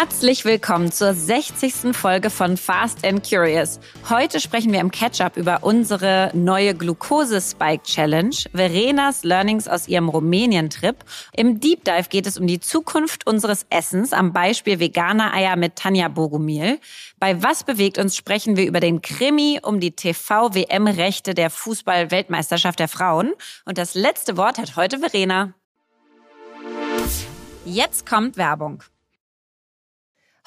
Herzlich willkommen zur 60. Folge von Fast and Curious. Heute sprechen wir im Catch-up über unsere neue Glucose-Spike-Challenge, Verenas Learnings aus ihrem Rumänien-Trip. Im Deep Dive geht es um die Zukunft unseres Essens am Beispiel veganer Eier mit Tanja Bogumil. Bei Was bewegt uns sprechen wir über den Krimi um die TV-WM-Rechte der Fußball-Weltmeisterschaft der Frauen. Und das letzte Wort hat heute Verena. Jetzt kommt Werbung.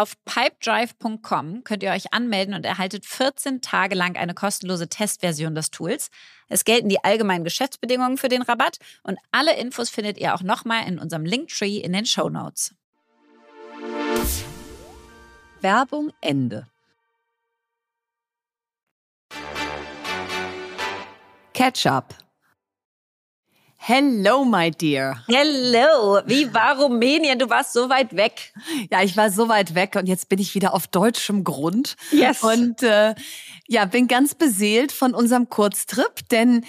Auf pipedrive.com könnt ihr euch anmelden und erhaltet 14 Tage lang eine kostenlose Testversion des Tools. Es gelten die allgemeinen Geschäftsbedingungen für den Rabatt und alle Infos findet ihr auch nochmal in unserem Linktree in den Show Notes. Werbung Ende. Ketchup. Hello, my dear. Hello. Wie war Rumänien? Du warst so weit weg. Ja, ich war so weit weg und jetzt bin ich wieder auf deutschem Grund. Yes. Und äh, ja, bin ganz beseelt von unserem Kurztrip, denn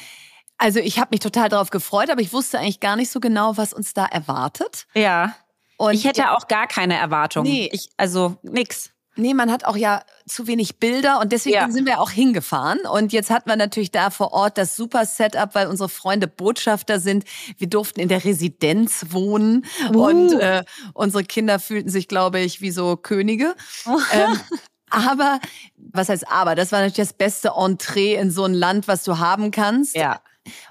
also ich habe mich total darauf gefreut, aber ich wusste eigentlich gar nicht so genau, was uns da erwartet. Ja. Und ich hätte auch gar keine Erwartung. Nee. Ich, also nix. Nee, man hat auch ja zu wenig Bilder und deswegen Ja. sind wir auch hingefahren. Und jetzt hatten wir natürlich da vor Ort das super Setup, weil unsere Freunde Botschafter sind. Wir durften in der Residenz wohnen Uh. und äh, unsere Kinder fühlten sich, glaube ich, wie so Könige. ähm, aber, was heißt aber? Das war natürlich das beste Entree in so ein Land, was du haben kannst. Ja.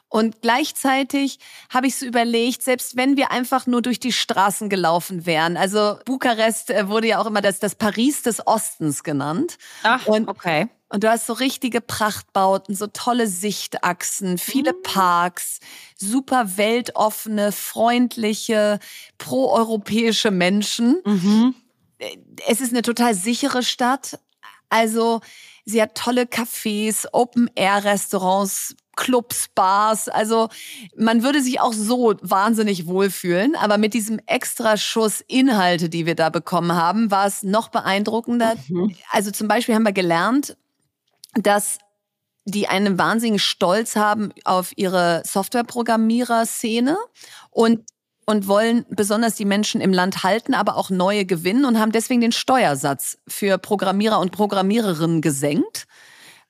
Und gleichzeitig habe ich so überlegt, selbst wenn wir einfach nur durch die Straßen gelaufen wären, also Bukarest äh, wurde ja auch immer das, das Paris des Ostens genannt. Ach, Und- okay. Und du hast so richtige Prachtbauten, so tolle Sichtachsen, viele Parks, super weltoffene, freundliche, proeuropäische Menschen. Mhm. Es ist eine total sichere Stadt. Also sie hat tolle Cafés, Open-Air-Restaurants, Clubs, Bars. Also man würde sich auch so wahnsinnig wohlfühlen. Aber mit diesem extra Schuss Inhalte, die wir da bekommen haben, war es noch beeindruckender. Also zum Beispiel haben wir gelernt, dass die einen wahnsinnigen Stolz haben auf ihre Softwareprogrammierer-Szene und und wollen besonders die Menschen im Land halten, aber auch neue gewinnen und haben deswegen den Steuersatz für Programmierer und Programmiererinnen gesenkt.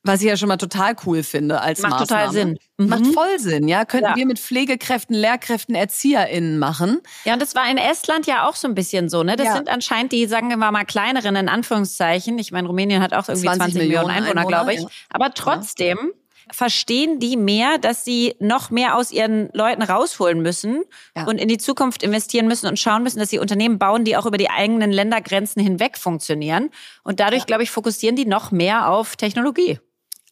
Was ich ja schon mal total cool finde als Macht total Maßnahme. Sinn. Macht Mhm. voll Sinn, ja. Könnten Ja. wir mit Pflegekräften, Lehrkräften, ErzieherInnen machen. Ja, und das war in Estland ja auch so ein bisschen so, ne? Das Ja. sind anscheinend die, sagen wir mal, kleineren in Anführungszeichen. Ich meine, Rumänien hat auch irgendwie 20 20, Millionen Millionen Einwohner, Einwohner, glaube ich. ja. Aber trotzdem verstehen die mehr, dass sie noch mehr aus ihren Leuten rausholen müssen Ja. und in die Zukunft investieren müssen und schauen müssen, dass sie Unternehmen bauen, die auch über die eigenen Ländergrenzen hinweg funktionieren. Und dadurch, glaube ich, fokussieren die noch mehr auf Technologie.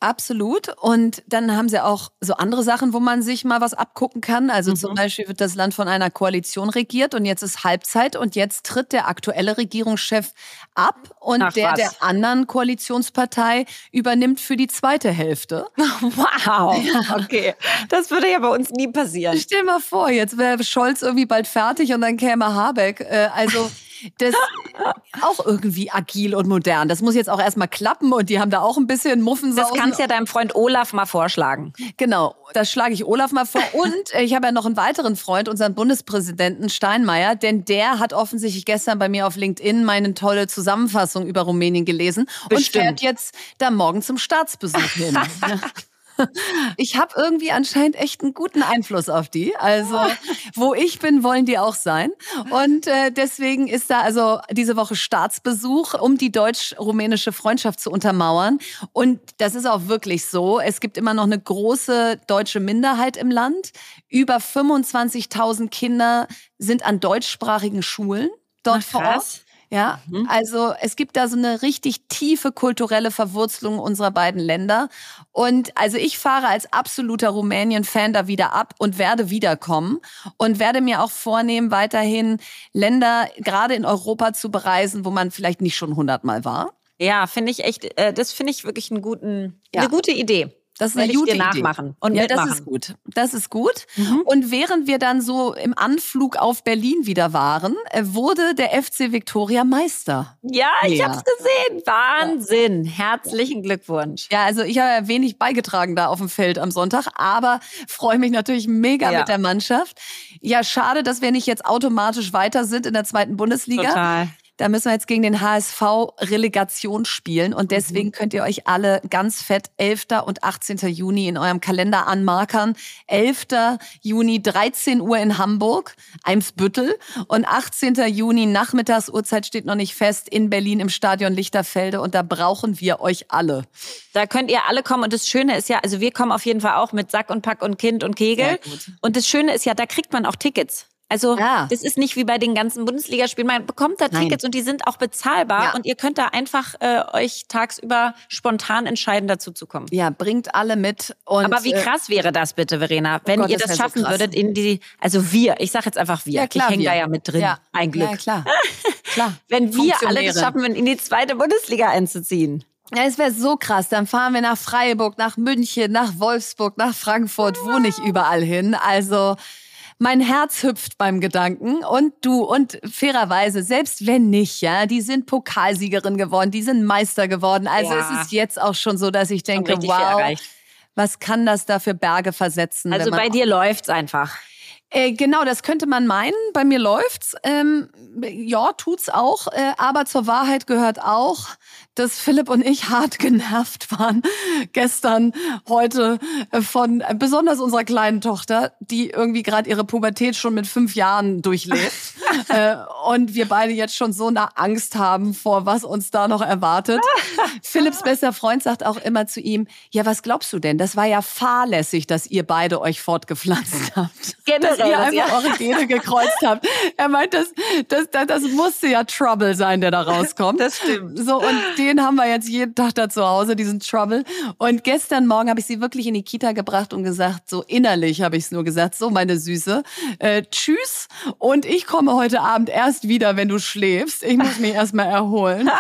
Absolut. Und dann haben sie auch so andere Sachen, wo man sich mal was abgucken kann. Also Mhm. zum Beispiel wird das Land von einer Koalition regiert und jetzt ist Halbzeit und jetzt tritt der aktuelle Regierungschef ab und Ach, der was. der anderen Koalitionspartei übernimmt für die zweite Hälfte. Wow. Okay. Das würde ja bei uns nie passieren. Stell mal vor, jetzt wäre Scholz irgendwie bald fertig und dann käme Habeck. Äh, also das auch irgendwie agil und modern. Das muss jetzt auch erstmal klappen und die haben da auch ein bisschen Muffensausen. Das kannst ja deinem Freund Olaf mal vorschlagen. Genau, das schlage ich Olaf mal vor. Und äh, ich habe ja noch einen weiteren Freund, unseren Bundespräsidenten Steinmeier, denn der hat offensichtlich gestern bei mir auf LinkedIn meine tolle Zusammenfassung über Rumänien gelesen und Bestimmt. fährt jetzt da morgen zum Staatsbesuch hin. Ich habe irgendwie anscheinend echt einen guten Einfluss auf die. Also, wo ich bin, wollen die auch sein. Und äh, deswegen ist da also diese Woche Staatsbesuch, um die deutsch-rumänische Freundschaft zu untermauern. Und das ist auch wirklich so. Es gibt immer noch eine große deutsche Minderheit im Land. Über 25.000 Kinder sind an deutschsprachigen Schulen dort Ach, vor Ort. Ja, mhm. also es gibt da so eine richtig tiefe kulturelle Verwurzelung unserer beiden Länder. Und also ich fahre als absoluter Rumänien-Fan da wieder ab und werde wiederkommen und werde mir auch vornehmen, weiterhin Länder gerade in Europa zu bereisen, wo man vielleicht nicht schon hundertmal war. Ja, finde ich echt, äh, das finde ich wirklich einen guten, ja. eine gute Idee. Das ist eine gute Idee. nachmachen und ja, mitmachen. das ist gut. Das ist gut. Mhm. Und während wir dann so im Anflug auf Berlin wieder waren, äh, wurde der FC Victoria Meister. Ja, ich ja. hab's gesehen. Wahnsinn. Ja. Herzlichen Glückwunsch. Ja, also ich habe ja wenig beigetragen da auf dem Feld am Sonntag, aber freue mich natürlich mega ja. mit der Mannschaft. Ja, schade, dass wir nicht jetzt automatisch weiter sind in der zweiten Bundesliga. Total. Da müssen wir jetzt gegen den HSV Relegation spielen und deswegen mhm. könnt ihr euch alle ganz fett 11. und 18. Juni in eurem Kalender anmarkern. 11. Juni 13 Uhr in Hamburg, Eimsbüttel und 18. Juni Nachmittagsuhrzeit steht noch nicht fest in Berlin im Stadion Lichterfelde und da brauchen wir euch alle. Da könnt ihr alle kommen und das Schöne ist ja, also wir kommen auf jeden Fall auch mit Sack und Pack und Kind und Kegel und das Schöne ist ja, da kriegt man auch Tickets. Also ja. das ist nicht wie bei den ganzen Bundesligaspielen. Man bekommt da Tickets Nein. und die sind auch bezahlbar ja. und ihr könnt da einfach äh, euch tagsüber spontan entscheiden, dazu zu kommen. Ja, bringt alle mit. Und, Aber wie äh, krass wäre das bitte, Verena, wenn oh Gott, ihr das, das schaffen so würdet in die, also wir, ich sage jetzt einfach wir, ja, klar, ich hänge da ja mit drin, ja. ein Glück. Ja, klar. klar. wenn wir alle das schaffen würden, in die zweite Bundesliga einzuziehen. Ja, es wäre so krass. Dann fahren wir nach Freiburg, nach München, nach Wolfsburg, nach Frankfurt, wo nicht überall hin. Also mein Herz hüpft beim Gedanken und du und fairerweise, selbst wenn nicht, ja, die sind Pokalsiegerin geworden, die sind Meister geworden. Also ja. es ist jetzt auch schon so, dass ich denke, wow, was kann das da für Berge versetzen? Also bei dir läuft's einfach. Äh, genau, das könnte man meinen. Bei mir läuft's. Ähm, ja, tut's auch. Äh, aber zur Wahrheit gehört auch, dass Philipp und ich hart genervt waren gestern, heute äh, von besonders unserer kleinen Tochter, die irgendwie gerade ihre Pubertät schon mit fünf Jahren durchlebt. äh, und wir beide jetzt schon so eine Angst haben vor, was uns da noch erwartet. Philipps bester Freund sagt auch immer zu ihm, ja, was glaubst du denn? Das war ja fahrlässig, dass ihr beide euch fortgepflanzt habt. Generell, dass ihr einfach ja. eure Gene gekreuzt habt. Er meint, das, das, das, das musste ja Trouble sein, der da rauskommt. Das stimmt. So, und den haben wir jetzt jeden Tag da zu Hause, diesen Trouble. Und gestern Morgen habe ich sie wirklich in die Kita gebracht und gesagt, so innerlich habe ich es nur gesagt, so meine Süße, äh, tschüss. Und ich komme heute Abend erst wieder, wenn du schläfst. Ich muss mich erstmal erholen.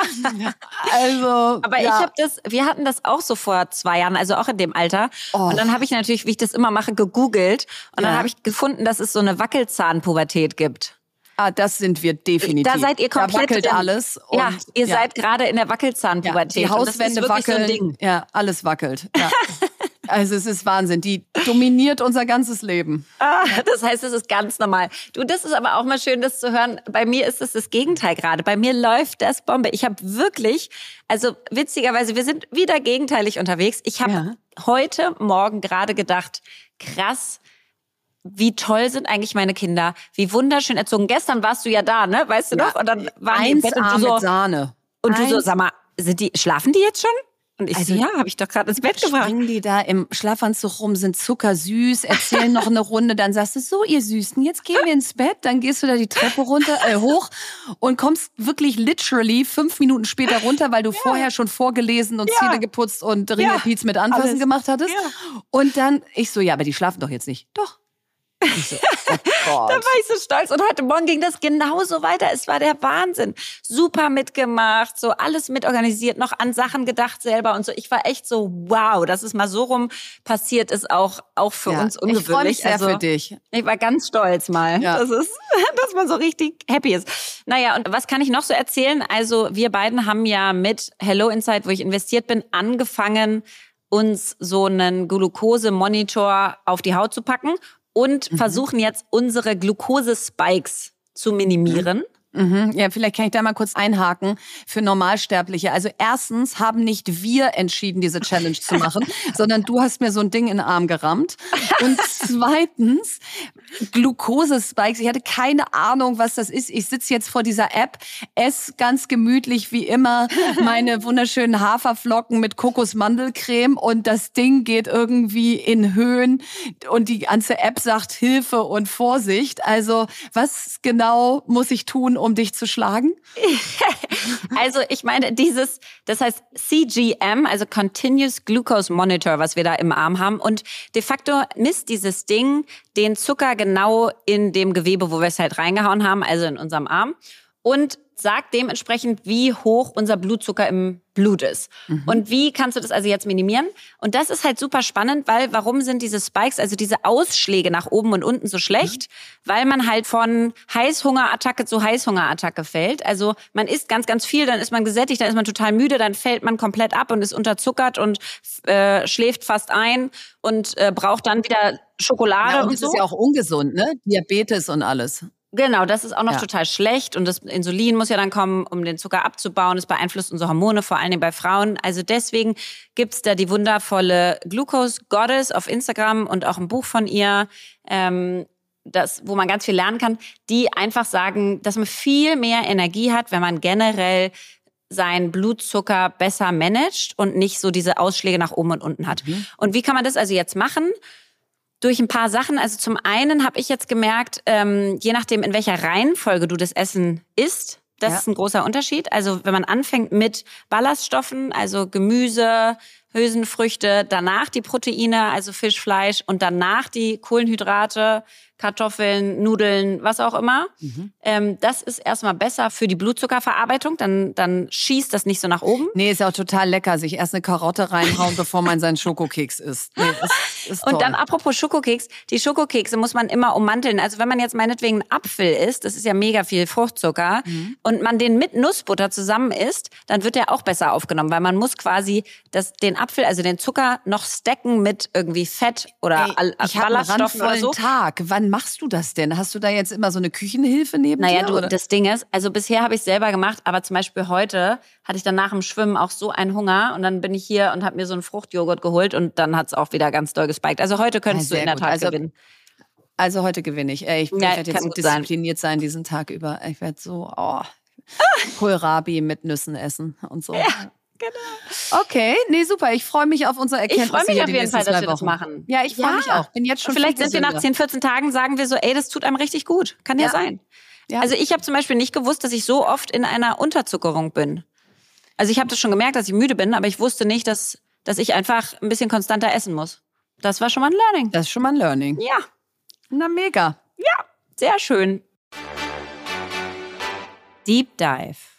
also, aber ja. ich habe das, wir hatten das auch so vor zwei Jahren, also auch in dem Alter. Oh. Und dann habe ich natürlich, wie ich das immer mache, gegoogelt. Und ja. dann habe ich gefunden, dass es so eine Wackelzahnpubertät gibt. Ah, das sind wir definitiv. Da seid ihr komplett. Da wackelt in, alles. ja, ihr ja. seid gerade in der Wackelzahnpubertät. Ja, die Hauswände wackeln. So ja, alles wackelt. Ja. also es ist Wahnsinn. Die dominiert unser ganzes Leben. Ah, das heißt, es ist ganz normal. Du, das ist aber auch mal schön, das zu hören. Bei mir ist es das Gegenteil gerade. Bei mir läuft das Bombe. Ich habe wirklich, also witzigerweise, wir sind wieder gegenteilig unterwegs. Ich habe heute Morgen gerade gedacht, krass wie toll sind eigentlich meine Kinder, wie wunderschön erzogen. Gestern warst du ja da, ne? Weißt du ja, noch? Und dann waren die im Bett und du so, mit Sahne. Und Eins. du so, sag mal, sind die, schlafen die jetzt schon? Und ich also, so, ja, habe ich doch gerade ins Bett gebracht. Springen die da im Schlafanzug rum, sind zuckersüß, erzählen noch eine Runde, dann sagst du, so ihr Süßen, jetzt gehen wir ins Bett, dann gehst du da die Treppe runter, äh, hoch und kommst wirklich literally fünf Minuten später runter, weil du ja. vorher schon vorgelesen und ja. Zähne geputzt und Ringelpiez ja. mit Anfassen Alles. gemacht hattest. Ja. Und dann, ich so, ja, aber die schlafen doch jetzt nicht. Doch. So, oh da war ich so stolz. Und heute Morgen ging das genauso weiter. Es war der Wahnsinn. Super mitgemacht, so alles mitorganisiert, noch an Sachen gedacht selber und so. Ich war echt so, wow, dass es mal so rum passiert ist, auch, auch für ja, uns ungewöhnlich. Ich freue mich sehr also, für dich. Ich war ganz stolz mal, ja. das ist, dass man so richtig happy ist. Naja, und was kann ich noch so erzählen? Also wir beiden haben ja mit Hello Inside, wo ich investiert bin, angefangen, uns so einen Glukosemonitor auf die Haut zu packen und mhm. versuchen jetzt unsere Glucose-Spikes zu minimieren. Mhm. Ja, vielleicht kann ich da mal kurz einhaken für Normalsterbliche. Also erstens haben nicht wir entschieden, diese Challenge zu machen, sondern du hast mir so ein Ding in den Arm gerammt. Und zweitens, Glukosespikes. Ich hatte keine Ahnung, was das ist. Ich sitze jetzt vor dieser App, esse ganz gemütlich wie immer meine wunderschönen Haferflocken mit Kokosmandelcreme und das Ding geht irgendwie in Höhen und die ganze App sagt Hilfe und Vorsicht. Also was genau muss ich tun, um dich zu schlagen? also ich meine, dieses, das heißt CGM, also Continuous Glucose Monitor, was wir da im Arm haben. Und de facto misst dieses Ding den Zucker genau in dem Gewebe, wo wir es halt reingehauen haben, also in unserem Arm. Und sagt dementsprechend, wie hoch unser Blutzucker im Blut ist. Mhm. Und wie kannst du das also jetzt minimieren? Und das ist halt super spannend, weil warum sind diese Spikes, also diese Ausschläge nach oben und unten so schlecht? Mhm. Weil man halt von Heißhungerattacke zu Heißhungerattacke fällt. Also man isst ganz, ganz viel, dann ist man gesättigt, dann ist man total müde, dann fällt man komplett ab und ist unterzuckert und äh, schläft fast ein und äh, braucht dann wieder Schokolade ja, und, und das so. ist ja auch ungesund, ne? Diabetes und alles. Genau, das ist auch noch ja. total schlecht und das Insulin muss ja dann kommen, um den Zucker abzubauen. Es beeinflusst unsere Hormone, vor allem bei Frauen. Also deswegen gibt's da die wundervolle Glucose Goddess auf Instagram und auch ein Buch von ihr, ähm, das, wo man ganz viel lernen kann, die einfach sagen, dass man viel mehr Energie hat, wenn man generell seinen Blutzucker besser managt und nicht so diese Ausschläge nach oben und unten hat. Mhm. Und wie kann man das also jetzt machen? Durch ein paar Sachen. Also zum einen habe ich jetzt gemerkt, ähm, je nachdem, in welcher Reihenfolge du das Essen isst, das ja. ist ein großer Unterschied. Also wenn man anfängt mit Ballaststoffen, also Gemüse, Hülsenfrüchte, danach die Proteine, also Fisch, Fleisch und danach die Kohlenhydrate, Kartoffeln, Nudeln, was auch immer. Mhm. Ähm, das ist erstmal besser für die Blutzuckerverarbeitung. Dann, dann schießt das nicht so nach oben. Nee, ist ja auch total lecker, sich erst eine Karotte reinhauen, bevor man seinen Schokokeks isst. Nee, ist, ist Und dann apropos Schokokeks, die Schokokekse muss man immer ummanteln. Also wenn man jetzt meinetwegen einen Apfel isst, das ist ja mega viel Fruchtzucker, mhm. und man den mit Nussbutter zusammen isst, dann wird der auch besser aufgenommen, weil man muss quasi das, den Apfel, also den Zucker noch stacken mit irgendwie Fett oder Ey, ich Ballaststoffen oder so. Tag. Wann machst du das denn? Hast du da jetzt immer so eine Küchenhilfe neben naja, dir? Naja, du, das Ding ist, also bisher habe ich selber gemacht, aber zum Beispiel heute hatte ich dann nach dem Schwimmen auch so einen Hunger und dann bin ich hier und habe mir so einen Fruchtjoghurt geholt und dann hat es auch wieder ganz doll gespiked. Also heute könntest ja, du in der Tat also, gewinnen. Also heute gewinne ich. Ich, ich ja, werde jetzt so diszipliniert sein. sein diesen Tag über. Ich werde so, oh, Kohlrabi mit Nüssen essen und so. Ja. Genau. Okay, nee, super. Ich freue mich auf unser Erkenntnis. Ich freue mich auf jeden Fall, dass wir das machen. Ja, ich freue ja. mich auch. Bin jetzt schon Vielleicht sind wir nach 10, 14 Tagen, sagen wir so, ey, das tut einem richtig gut. Kann ja, ja sein. Ja. Also ich habe zum Beispiel nicht gewusst, dass ich so oft in einer Unterzuckerung bin. Also ich habe das schon gemerkt, dass ich müde bin, aber ich wusste nicht, dass, dass ich einfach ein bisschen konstanter essen muss. Das war schon mal ein Learning. Das ist schon mal ein Learning. Ja. Na mega. Ja, sehr schön. Deep Dive.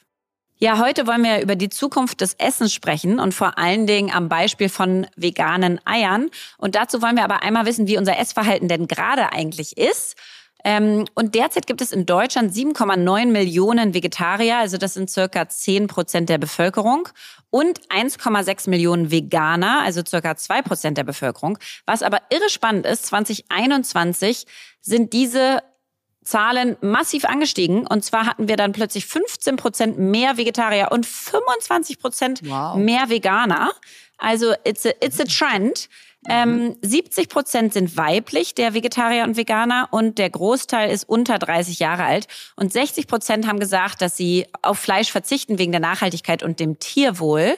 Ja, heute wollen wir über die Zukunft des Essens sprechen und vor allen Dingen am Beispiel von veganen Eiern. Und dazu wollen wir aber einmal wissen, wie unser Essverhalten denn gerade eigentlich ist. Ähm, und derzeit gibt es in Deutschland 7,9 Millionen Vegetarier, also das sind circa 10 Prozent der Bevölkerung, und 1,6 Millionen Veganer, also circa 2 Prozent der Bevölkerung. Was aber irre spannend ist, 2021 sind diese Zahlen massiv angestiegen. Und zwar hatten wir dann plötzlich 15 Prozent mehr Vegetarier und 25 Prozent wow. mehr Veganer. Also it's a, it's a trend. Ähm, 70 Prozent sind weiblich, der Vegetarier und Veganer, und der Großteil ist unter 30 Jahre alt. Und 60 Prozent haben gesagt, dass sie auf Fleisch verzichten wegen der Nachhaltigkeit und dem Tierwohl.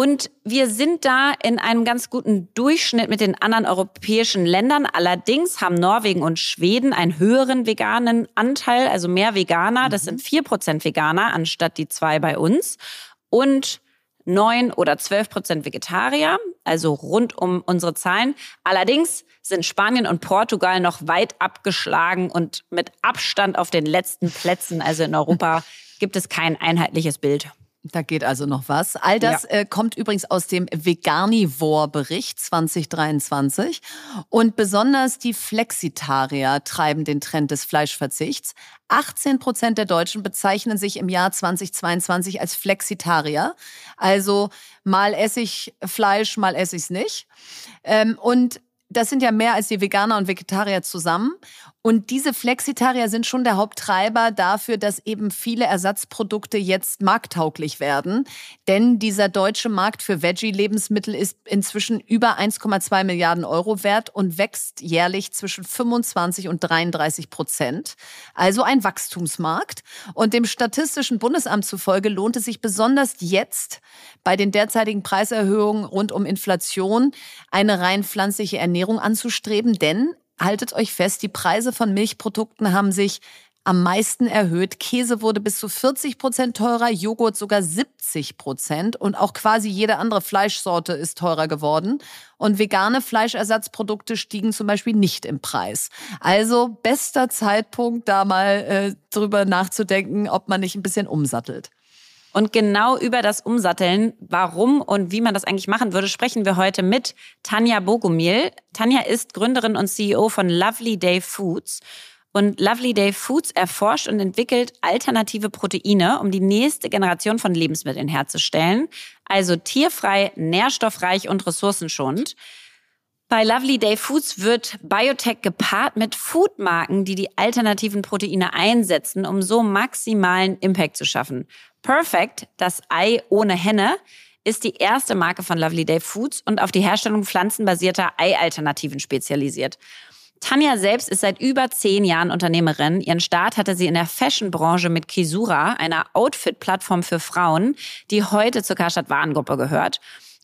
Und wir sind da in einem ganz guten Durchschnitt mit den anderen europäischen Ländern. Allerdings haben Norwegen und Schweden einen höheren veganen Anteil, also mehr Veganer. Das mhm. sind vier Prozent Veganer anstatt die zwei bei uns. Und neun oder zwölf Prozent Vegetarier, also rund um unsere Zahlen. Allerdings sind Spanien und Portugal noch weit abgeschlagen und mit Abstand auf den letzten Plätzen. Also in Europa gibt es kein einheitliches Bild. Da geht also noch was. All das ja. äh, kommt übrigens aus dem Veganivore-Bericht 2023. Und besonders die Flexitarier treiben den Trend des Fleischverzichts. 18 Prozent der Deutschen bezeichnen sich im Jahr 2022 als Flexitarier. Also mal esse ich Fleisch, mal esse ich es nicht. Ähm, und das sind ja mehr als die Veganer und Vegetarier zusammen. Und diese Flexitarier sind schon der Haupttreiber dafür, dass eben viele Ersatzprodukte jetzt markttauglich werden. Denn dieser deutsche Markt für Veggie-Lebensmittel ist inzwischen über 1,2 Milliarden Euro wert und wächst jährlich zwischen 25 und 33 Prozent. Also ein Wachstumsmarkt. Und dem Statistischen Bundesamt zufolge lohnt es sich besonders jetzt bei den derzeitigen Preiserhöhungen rund um Inflation eine rein pflanzliche Ernährung anzustreben. Denn haltet euch fest, die Preise von Milchprodukten haben sich am meisten erhöht. Käse wurde bis zu 40 Prozent teurer, Joghurt sogar 70 Prozent und auch quasi jede andere Fleischsorte ist teurer geworden. Und vegane Fleischersatzprodukte stiegen zum Beispiel nicht im Preis. Also bester Zeitpunkt, da mal äh, drüber nachzudenken, ob man nicht ein bisschen umsattelt. Und genau über das Umsatteln, warum und wie man das eigentlich machen würde, sprechen wir heute mit Tanja Bogumil. Tanja ist Gründerin und CEO von Lovely Day Foods. Und Lovely Day Foods erforscht und entwickelt alternative Proteine, um die nächste Generation von Lebensmitteln herzustellen. Also tierfrei, nährstoffreich und ressourcenschonend. Bei Lovely Day Foods wird Biotech gepaart mit Foodmarken, die die alternativen Proteine einsetzen, um so maximalen Impact zu schaffen. Perfect, das Ei ohne Henne, ist die erste Marke von Lovely Day Foods und auf die Herstellung pflanzenbasierter Ei-Alternativen spezialisiert. Tanja selbst ist seit über zehn Jahren Unternehmerin. Ihren Start hatte sie in der Fashion-Branche mit Kisura, einer Outfit-Plattform für Frauen, die heute zur Karstadt Warengruppe gehört.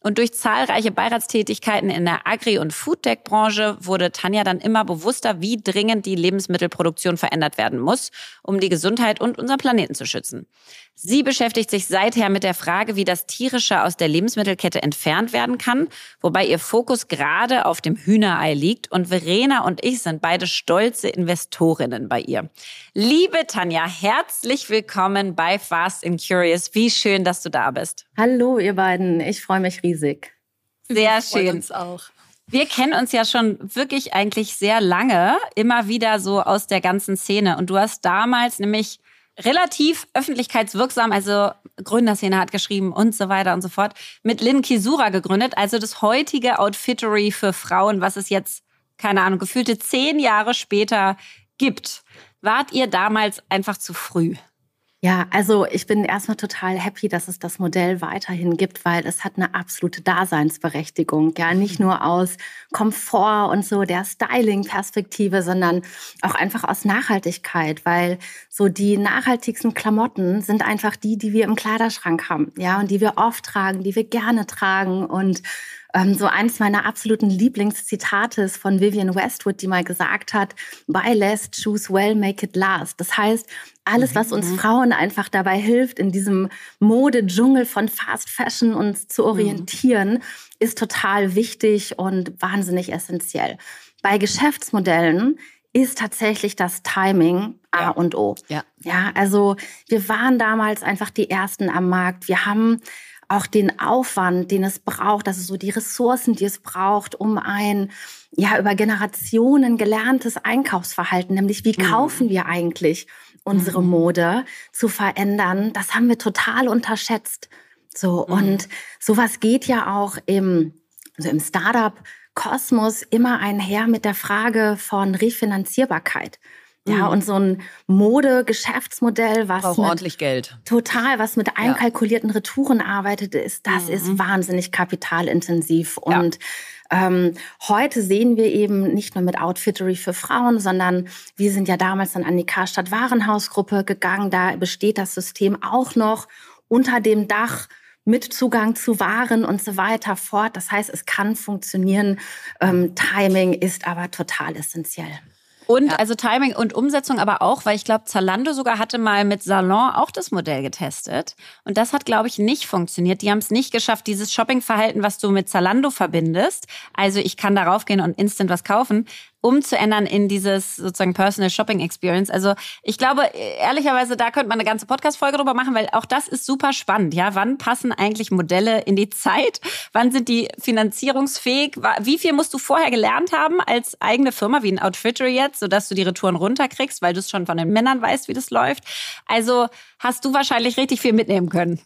Und durch zahlreiche Beiratstätigkeiten in der Agri- und Foodtech-Branche wurde Tanja dann immer bewusster, wie dringend die Lebensmittelproduktion verändert werden muss, um die Gesundheit und unseren Planeten zu schützen. Sie beschäftigt sich seither mit der Frage, wie das Tierische aus der Lebensmittelkette entfernt werden kann, wobei ihr Fokus gerade auf dem Hühnerei liegt. Und Verena und ich sind beide stolze Investorinnen bei ihr. Liebe Tanja, herzlich willkommen bei Fast and Curious. Wie schön, dass du da bist. Hallo, ihr beiden. Ich freue mich riesig. Sehr schön. Uns auch. Wir kennen uns ja schon wirklich eigentlich sehr lange, immer wieder so aus der ganzen Szene. Und du hast damals nämlich relativ öffentlichkeitswirksam, also Gründerszene hat geschrieben und so weiter und so fort, mit Lynn Kisura gegründet, also das heutige Outfittery für Frauen, was es jetzt, keine Ahnung, gefühlte zehn Jahre später gibt. Wart ihr damals einfach zu früh? Ja, also ich bin erstmal total happy, dass es das Modell weiterhin gibt, weil es hat eine absolute Daseinsberechtigung. Ja, nicht nur aus Komfort und so der Styling-Perspektive, sondern auch einfach aus Nachhaltigkeit, weil so die nachhaltigsten Klamotten sind einfach die, die wir im Kleiderschrank haben. Ja, und die wir oft tragen, die wir gerne tragen und so eins meiner absoluten Lieblingszitate ist von Vivian Westwood, die mal gesagt hat, buy less, choose well, make it last. Das heißt, alles, was uns mhm. Frauen einfach dabei hilft, in diesem Modedschungel von Fast Fashion uns zu mhm. orientieren, ist total wichtig und wahnsinnig essentiell. Bei Geschäftsmodellen ist tatsächlich das Timing A ja. und O. Ja. ja, also wir waren damals einfach die Ersten am Markt. Wir haben auch den Aufwand, den es braucht, also so die Ressourcen, die es braucht, um ein ja über Generationen gelerntes Einkaufsverhalten, nämlich wie mhm. kaufen wir eigentlich unsere mhm. Mode zu verändern, das haben wir total unterschätzt. So mhm. und sowas geht ja auch im also im Startup Kosmos immer einher mit der Frage von Refinanzierbarkeit. Ja, mhm. und so ein Mode-Geschäftsmodell, was Braucht ordentlich Geld. Total, was mit einkalkulierten Retouren arbeitet, ist, das mhm. ist wahnsinnig kapitalintensiv. Und ähm, heute sehen wir eben nicht nur mit Outfittery für Frauen, sondern wir sind ja damals dann an die Karstadt Warenhausgruppe gegangen. Da besteht das System auch noch unter dem Dach mit Zugang zu Waren und so weiter fort. Das heißt, es kann funktionieren. Ähm, Timing ist aber total essentiell. Und ja. also Timing und Umsetzung aber auch, weil ich glaube, Zalando sogar hatte mal mit Salon auch das Modell getestet. Und das hat, glaube ich, nicht funktioniert. Die haben es nicht geschafft, dieses Shoppingverhalten, was du mit Zalando verbindest. Also ich kann darauf gehen und instant was kaufen umzuändern in dieses sozusagen Personal Shopping Experience. Also ich glaube, ehrlicherweise, da könnte man eine ganze Podcast-Folge drüber machen, weil auch das ist super spannend. Ja, wann passen eigentlich Modelle in die Zeit? Wann sind die finanzierungsfähig? Wie viel musst du vorher gelernt haben als eigene Firma, wie ein Outfitter jetzt, sodass du die Retouren runterkriegst, weil du es schon von den Männern weißt, wie das läuft? Also hast du wahrscheinlich richtig viel mitnehmen können.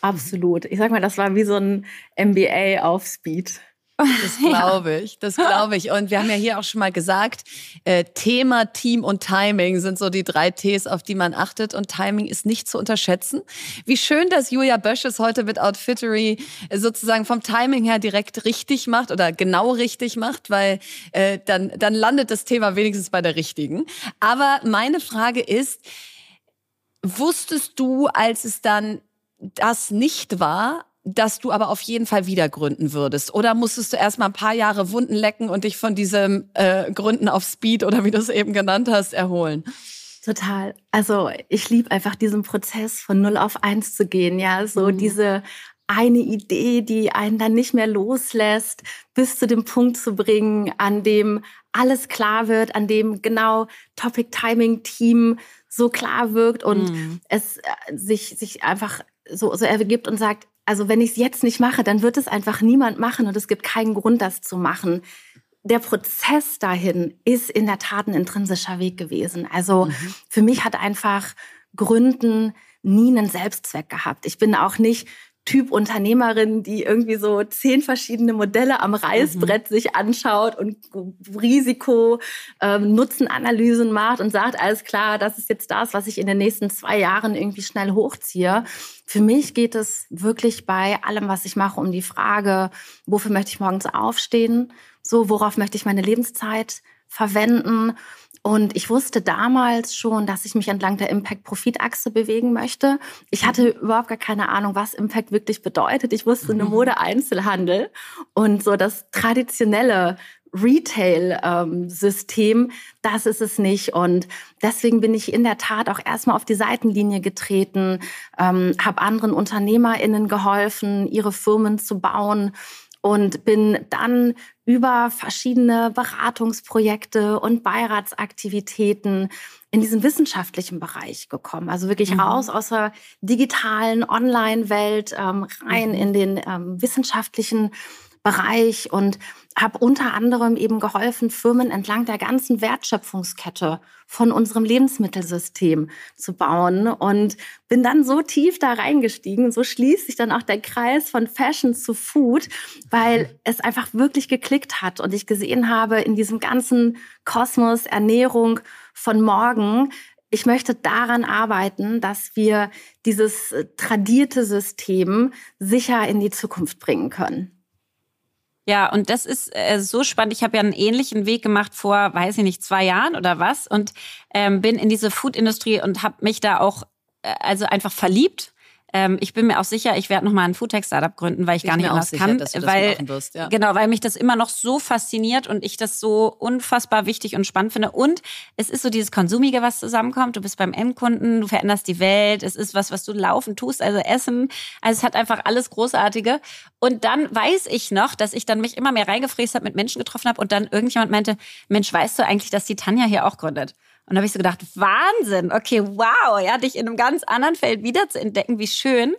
Absolut. Ich sag mal, das war wie so ein MBA auf Speed. Das glaube ich, das glaube ich. Und wir haben ja hier auch schon mal gesagt, äh, Thema, Team und Timing sind so die drei Ts, auf die man achtet. Und Timing ist nicht zu unterschätzen. Wie schön, dass Julia Bösch es heute mit Outfittery sozusagen vom Timing her direkt richtig macht oder genau richtig macht, weil äh, dann, dann landet das Thema wenigstens bei der richtigen. Aber meine Frage ist, wusstest du, als es dann das nicht war, dass du aber auf jeden Fall wieder gründen würdest? Oder musstest du erst mal ein paar Jahre Wunden lecken und dich von diesem äh, Gründen auf Speed oder wie du es eben genannt hast, erholen? Total. Also ich liebe einfach diesen Prozess von null auf eins zu gehen, ja, so mhm. diese eine Idee, die einen dann nicht mehr loslässt, bis zu dem Punkt zu bringen, an dem alles klar wird, an dem genau Topic Timing Team so klar wirkt und mhm. es äh, sich, sich einfach so, so ergibt und sagt, also wenn ich es jetzt nicht mache, dann wird es einfach niemand machen und es gibt keinen Grund, das zu machen. Der Prozess dahin ist in der Tat ein intrinsischer Weg gewesen. Also mhm. für mich hat einfach Gründen nie einen Selbstzweck gehabt. Ich bin auch nicht Typ Unternehmerin, die irgendwie so zehn verschiedene Modelle am Reißbrett mhm. sich anschaut und Risiko-Nutzen-Analysen ähm, macht und sagt, alles klar, das ist jetzt das, was ich in den nächsten zwei Jahren irgendwie schnell hochziehe. Für mich geht es wirklich bei allem, was ich mache, um die Frage, wofür möchte ich morgens aufstehen? So, worauf möchte ich meine Lebenszeit verwenden? Und ich wusste damals schon, dass ich mich entlang der Impact-Profit-Achse bewegen möchte. Ich hatte mhm. überhaupt gar keine Ahnung, was Impact wirklich bedeutet. Ich wusste eine mhm. Mode-Einzelhandel und so das traditionelle Retail-System, das ist es nicht. Und deswegen bin ich in der Tat auch erstmal auf die Seitenlinie getreten, ähm, habe anderen UnternehmerInnen geholfen, ihre Firmen zu bauen und bin dann über verschiedene Beratungsprojekte und Beiratsaktivitäten in diesen wissenschaftlichen Bereich gekommen. Also wirklich mhm. raus aus der digitalen Online-Welt, ähm, rein mhm. in den ähm, wissenschaftlichen Bereich und habe unter anderem eben geholfen, Firmen entlang der ganzen Wertschöpfungskette von unserem Lebensmittelsystem zu bauen und bin dann so tief da reingestiegen. So schließt sich dann auch der Kreis von Fashion zu Food, weil es einfach wirklich geklickt hat und ich gesehen habe in diesem ganzen Kosmos Ernährung von morgen, ich möchte daran arbeiten, dass wir dieses tradierte System sicher in die Zukunft bringen können. Ja, und das ist äh, so spannend. Ich habe ja einen ähnlichen Weg gemacht vor, weiß ich nicht, zwei Jahren oder was und ähm, bin in diese Food-Industrie und habe mich da auch äh, also einfach verliebt ähm, ich bin mir auch sicher, ich werde nochmal ein Foodtech-Startup gründen, weil ich, ich gar nicht anders sicher, kann. weil, wirst, ja. Genau, weil mich das immer noch so fasziniert und ich das so unfassbar wichtig und spannend finde. Und es ist so dieses Konsumige, was zusammenkommt. Du bist beim Endkunden, du veränderst die Welt. Es ist was, was du laufen tust, also Essen. Also es hat einfach alles Großartige. Und dann weiß ich noch, dass ich dann mich immer mehr reingefräst habe, mit Menschen getroffen habe und dann irgendjemand meinte, Mensch, weißt du eigentlich, dass die Tanja hier auch gründet? Und da habe ich so gedacht, Wahnsinn, okay, wow, ja, dich in einem ganz anderen Feld wiederzuentdecken, wie schön.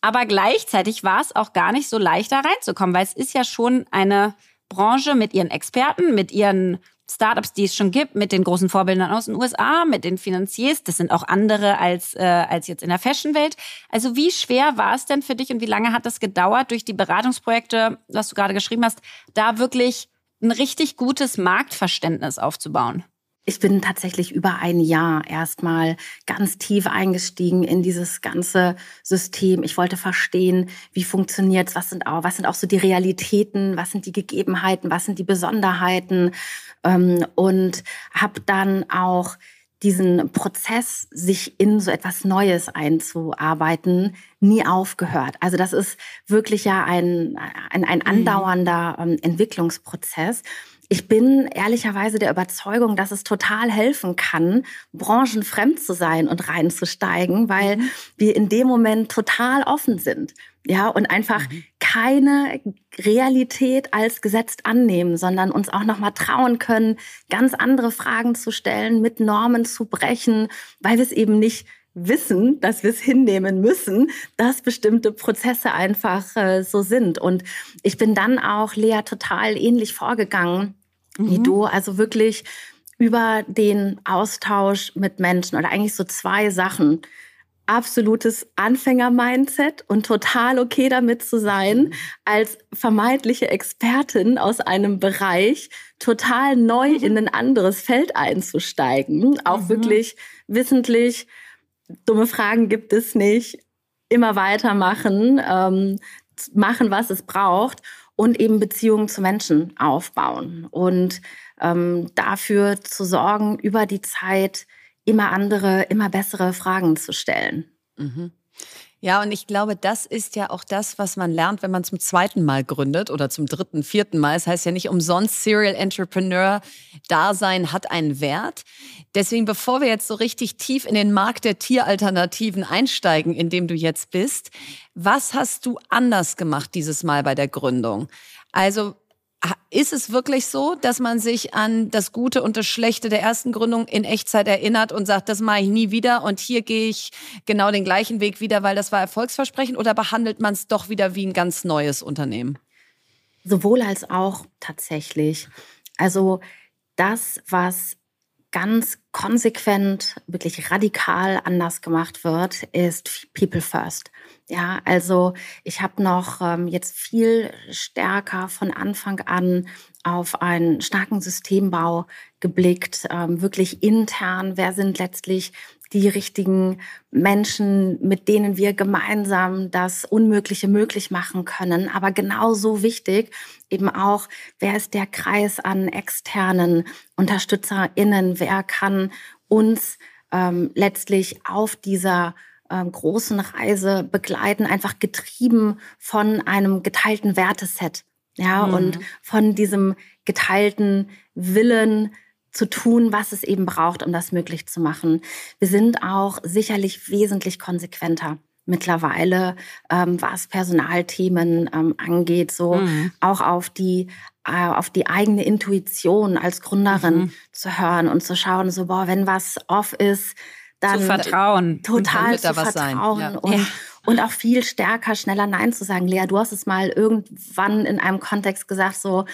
Aber gleichzeitig war es auch gar nicht so leicht, da reinzukommen, weil es ist ja schon eine Branche mit ihren Experten, mit ihren Startups, die es schon gibt, mit den großen Vorbildern aus den USA, mit den Finanziers. Das sind auch andere als, äh, als jetzt in der Fashion-Welt. Also wie schwer war es denn für dich und wie lange hat das gedauert, durch die Beratungsprojekte, was du gerade geschrieben hast, da wirklich ein richtig gutes Marktverständnis aufzubauen? Ich bin tatsächlich über ein Jahr erstmal ganz tief eingestiegen in dieses ganze System. Ich wollte verstehen, wie funktioniert's, was sind auch, was sind auch so die Realitäten, was sind die Gegebenheiten, was sind die Besonderheiten ähm, und habe dann auch diesen Prozess, sich in so etwas Neues einzuarbeiten, nie aufgehört. Also das ist wirklich ja ein, ein, ein mhm. andauernder ähm, Entwicklungsprozess ich bin ehrlicherweise der Überzeugung, dass es total helfen kann, branchenfremd zu sein und reinzusteigen, weil mhm. wir in dem Moment total offen sind. Ja, und einfach mhm. keine Realität als gesetzt annehmen, sondern uns auch nochmal trauen können, ganz andere Fragen zu stellen, mit Normen zu brechen, weil wir es eben nicht wissen, dass wir es hinnehmen müssen, dass bestimmte Prozesse einfach äh, so sind. Und ich bin dann auch Lea total ähnlich vorgegangen mhm. wie du. Also wirklich über den Austausch mit Menschen oder eigentlich so zwei Sachen. absolutes Anfänger-Mindset und total okay damit zu sein, als vermeintliche Expertin aus einem Bereich total neu mhm. in ein anderes Feld einzusteigen. Auch mhm. wirklich wissentlich, dumme Fragen gibt es nicht, immer weitermachen, ähm, machen, was es braucht und eben Beziehungen zu Menschen aufbauen und ähm, dafür zu sorgen, über die Zeit immer andere, immer bessere Fragen zu stellen. Mhm. Ja, und ich glaube, das ist ja auch das, was man lernt, wenn man zum zweiten Mal gründet oder zum dritten, vierten Mal. Es das heißt ja nicht umsonst, Serial Entrepreneur Dasein hat einen Wert. Deswegen, bevor wir jetzt so richtig tief in den Markt der Tieralternativen einsteigen, in dem du jetzt bist, was hast du anders gemacht dieses Mal bei der Gründung? Also, ist es wirklich so, dass man sich an das Gute und das Schlechte der ersten Gründung in Echtzeit erinnert und sagt, das mache ich nie wieder und hier gehe ich genau den gleichen Weg wieder, weil das war erfolgsversprechend oder behandelt man es doch wieder wie ein ganz neues Unternehmen? Sowohl als auch tatsächlich. Also das, was ganz konsequent, wirklich radikal anders gemacht wird, ist People First. Ja, also ich habe noch ähm, jetzt viel stärker von Anfang an auf einen starken Systembau geblickt, ähm, wirklich intern, wer sind letztlich die richtigen Menschen, mit denen wir gemeinsam das Unmögliche möglich machen können. Aber genauso wichtig eben auch, wer ist der Kreis an externen UnterstützerInnen, wer kann uns ähm, letztlich auf dieser ähm, großen Reise begleiten, einfach getrieben von einem geteilten Werteset. Ja, mhm. und von diesem geteilten Willen zu tun, was es eben braucht, um das möglich zu machen. Wir sind auch sicherlich wesentlich konsequenter mittlerweile, ähm, was Personalthemen ähm, angeht, so mhm. auch auf die äh, auf die eigene Intuition als Gründerin mhm. zu hören und zu schauen, so boah, wenn was off ist, dann zu vertrauen. Total zu vertrauen ja. und, ja. und auch viel stärker, schneller Nein zu sagen. Lea, du hast es mal irgendwann in einem Kontext gesagt, so,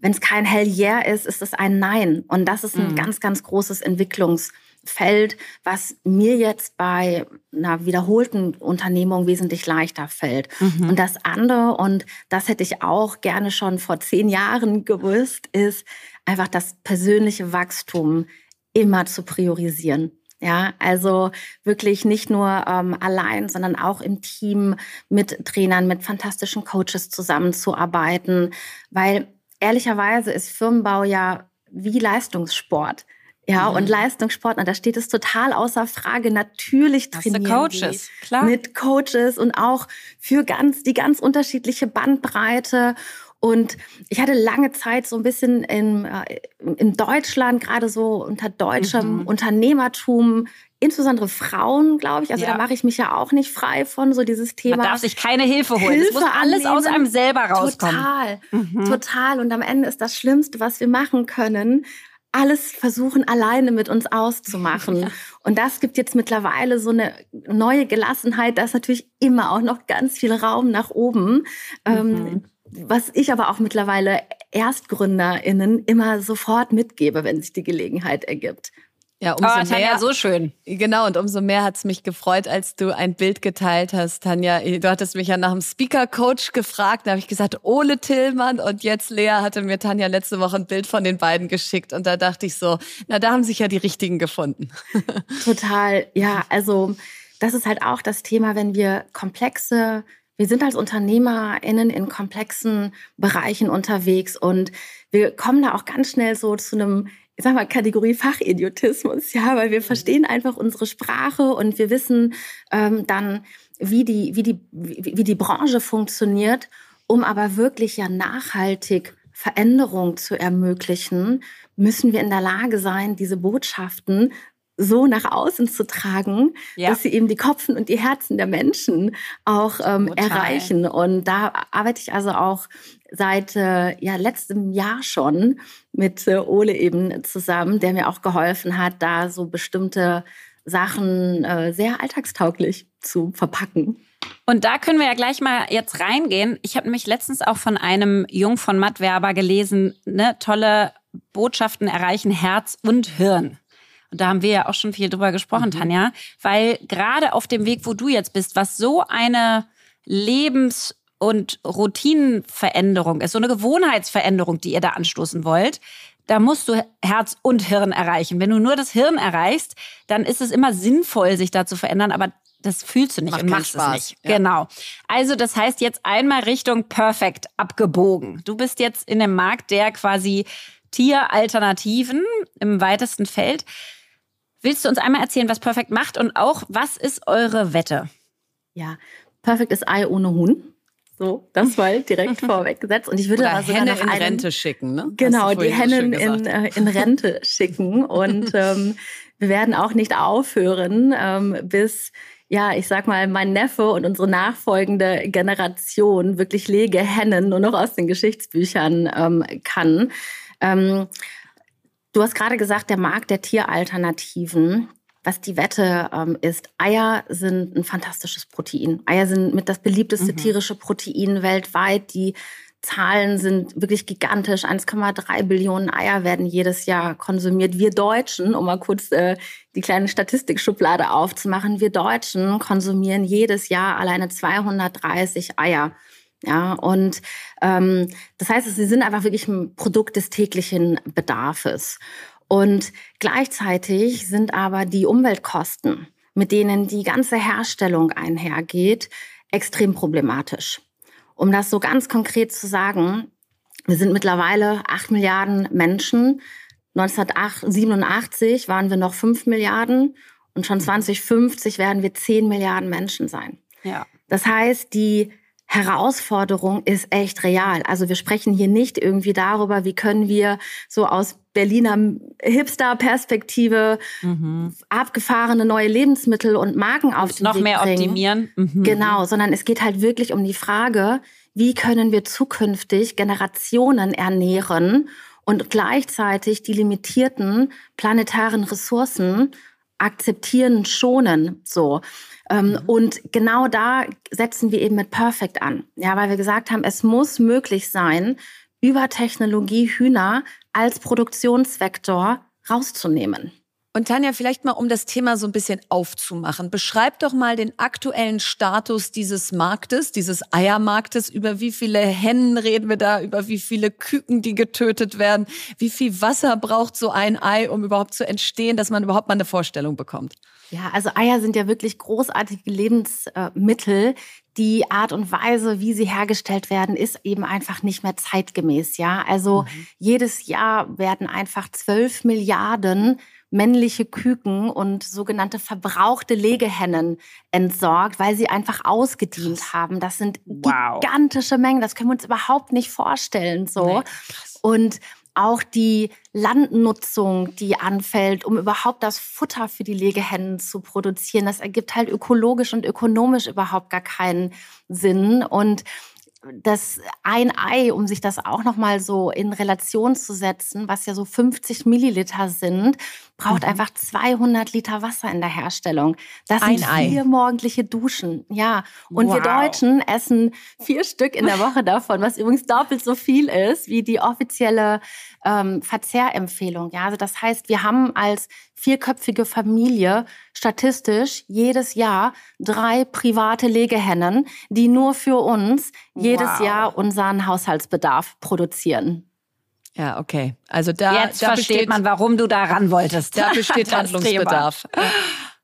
wenn es kein Hell yeah ist, ist es ein Nein. Und das ist ein mhm. ganz, ganz großes Entwicklungsfeld, was mir jetzt bei einer wiederholten Unternehmung wesentlich leichter fällt. Mhm. Und das andere, und das hätte ich auch gerne schon vor zehn Jahren gewusst, ist einfach das persönliche Wachstum immer zu priorisieren. Ja, also wirklich nicht nur ähm, allein, sondern auch im Team mit Trainern, mit fantastischen Coaches zusammenzuarbeiten, weil ehrlicherweise ist Firmenbau ja wie Leistungssport. Ja, mhm. und Leistungssport, da steht es total außer Frage. Natürlich trainieren Coaches, klar. mit Coaches und auch für ganz die ganz unterschiedliche Bandbreite. Und ich hatte lange Zeit so ein bisschen in, äh, in Deutschland, gerade so unter deutschem mhm. Unternehmertum, insbesondere Frauen, glaube ich. Also ja. da mache ich mich ja auch nicht frei von, so dieses Thema. Man darf sich keine Hilfe holen. Hilfe das muss alles annehmen. aus einem selber rauskommen. Total, mhm. total. Und am Ende ist das Schlimmste, was wir machen können, alles versuchen, alleine mit uns auszumachen. Ja. Und das gibt jetzt mittlerweile so eine neue Gelassenheit. Da ist natürlich immer auch noch ganz viel Raum nach oben. Ähm, mhm. Ähm, was ich aber auch mittlerweile ErstgründerInnen immer sofort mitgebe, wenn sich die Gelegenheit ergibt. Ja, umso oh, Tanja, mehr. so schön. Genau, und umso mehr hat es mich gefreut, als du ein Bild geteilt hast, Tanja. Du hattest mich ja nach dem Speaker-Coach gefragt. Da habe ich gesagt, Ole Tillmann. Und jetzt, Lea, hatte mir Tanja letzte Woche ein Bild von den beiden geschickt. Und da dachte ich so, na, da haben sich ja die Richtigen gefunden. Total, ja. Also, das ist halt auch das Thema, wenn wir komplexe wir sind als UnternehmerInnen in komplexen Bereichen unterwegs und wir kommen da auch ganz schnell so zu einem, ich sag mal, Kategorie Fachidiotismus, ja, weil wir verstehen einfach unsere Sprache und wir wissen ähm, dann, wie die, wie, die, wie, wie die Branche funktioniert, um aber wirklich ja nachhaltig Veränderung zu ermöglichen, müssen wir in der Lage sein, diese Botschaften so nach außen zu tragen, ja. dass sie eben die Kopfen und die Herzen der Menschen auch ähm, erreichen. Und da arbeite ich also auch seit äh, ja, letztem Jahr schon mit äh, Ole eben zusammen, der mir auch geholfen hat, da so bestimmte Sachen äh, sehr alltagstauglich zu verpacken. Und da können wir ja gleich mal jetzt reingehen. Ich habe nämlich letztens auch von einem Jung von Mattwerber gelesen, ne, tolle Botschaften erreichen Herz und Hirn. Und da haben wir ja auch schon viel drüber gesprochen, mhm. Tanja, weil gerade auf dem Weg, wo du jetzt bist, was so eine Lebens- und Routinenveränderung ist, so eine Gewohnheitsveränderung, die ihr da anstoßen wollt, da musst du Herz und Hirn erreichen. Wenn du nur das Hirn erreichst, dann ist es immer sinnvoll, sich da zu verändern, aber das fühlst du nicht Macht und machst Spaß. es nicht. Ja. Genau. Also das heißt jetzt einmal Richtung Perfect abgebogen. Du bist jetzt in dem Markt der quasi Tieralternativen im weitesten Feld. Willst du uns einmal erzählen, was Perfect macht und auch was ist eure Wette? Ja, Perfect ist Ei ohne Huhn. So, das mal direkt vorweg gesetzt. Und ich würde Oder sogar Henne noch in einen, Rente schicken, ne? Genau, die Hennen in, äh, in Rente schicken. Und ähm, wir werden auch nicht aufhören, ähm, bis ja, ich sag mal, mein Neffe und unsere nachfolgende Generation wirklich Legehennen nur noch aus den Geschichtsbüchern ähm, kann. Ähm, du hast gerade gesagt, der Markt der Tieralternativen. Was die Wette ähm, ist, Eier sind ein fantastisches Protein. Eier sind mit das beliebteste mhm. tierische Protein weltweit. Die Zahlen sind wirklich gigantisch. 1,3 Billionen Eier werden jedes Jahr konsumiert. Wir Deutschen, um mal kurz äh, die kleine Statistikschublade aufzumachen, wir Deutschen konsumieren jedes Jahr alleine 230 Eier. Ja, und ähm, das heißt, sie sind einfach wirklich ein Produkt des täglichen Bedarfes. Und gleichzeitig sind aber die Umweltkosten, mit denen die ganze Herstellung einhergeht, extrem problematisch. Um das so ganz konkret zu sagen, wir sind mittlerweile acht Milliarden Menschen. 1987 waren wir noch fünf Milliarden und schon 2050 werden wir zehn Milliarden Menschen sein. Ja. Das heißt, die Herausforderung ist echt real. Also wir sprechen hier nicht irgendwie darüber, wie können wir so aus Berliner Hipster-Perspektive mhm. abgefahrene neue Lebensmittel und Marken auf den noch Weg mehr bringen. optimieren. Mhm. Genau, sondern es geht halt wirklich um die Frage, wie können wir zukünftig Generationen ernähren und gleichzeitig die limitierten planetaren Ressourcen akzeptieren, schonen, so. Ähm, mhm. Und genau da setzen wir eben mit Perfect an. Ja, weil wir gesagt haben, es muss möglich sein, über Technologie Hühner als Produktionsvektor rauszunehmen. Und Tanja, vielleicht mal, um das Thema so ein bisschen aufzumachen. Beschreib doch mal den aktuellen Status dieses Marktes, dieses Eiermarktes. Über wie viele Hennen reden wir da? Über wie viele Küken, die getötet werden? Wie viel Wasser braucht so ein Ei, um überhaupt zu entstehen, dass man überhaupt mal eine Vorstellung bekommt? Ja, also Eier sind ja wirklich großartige Lebensmittel. Die Art und Weise, wie sie hergestellt werden, ist eben einfach nicht mehr zeitgemäß. Ja, also mhm. jedes Jahr werden einfach zwölf Milliarden männliche Küken und sogenannte verbrauchte Legehennen entsorgt, weil sie einfach ausgedient Krass. haben. Das sind wow. gigantische Mengen. Das können wir uns überhaupt nicht vorstellen. So. Nee. Und auch die Landnutzung, die anfällt, um überhaupt das Futter für die Legehennen zu produzieren. Das ergibt halt ökologisch und ökonomisch überhaupt gar keinen Sinn. Und das ein Ei, um sich das auch noch mal so in Relation zu setzen, was ja so 50 Milliliter sind, braucht mhm. einfach 200 Liter Wasser in der Herstellung. Das ein sind vier Ei. morgendliche Duschen. Ja. Und wow. wir Deutschen essen vier Stück in der Woche davon, was übrigens doppelt so viel ist wie die offizielle ähm, Verzehrempfehlung. Ja, also das heißt, wir haben als vierköpfige Familie statistisch jedes Jahr drei private Legehennen, die nur für uns jedes wow. Jahr unseren Haushaltsbedarf produzieren. Ja, okay. Also da, Jetzt da versteht besteht, man, warum du da ran wolltest. Da besteht Handlungsbedarf.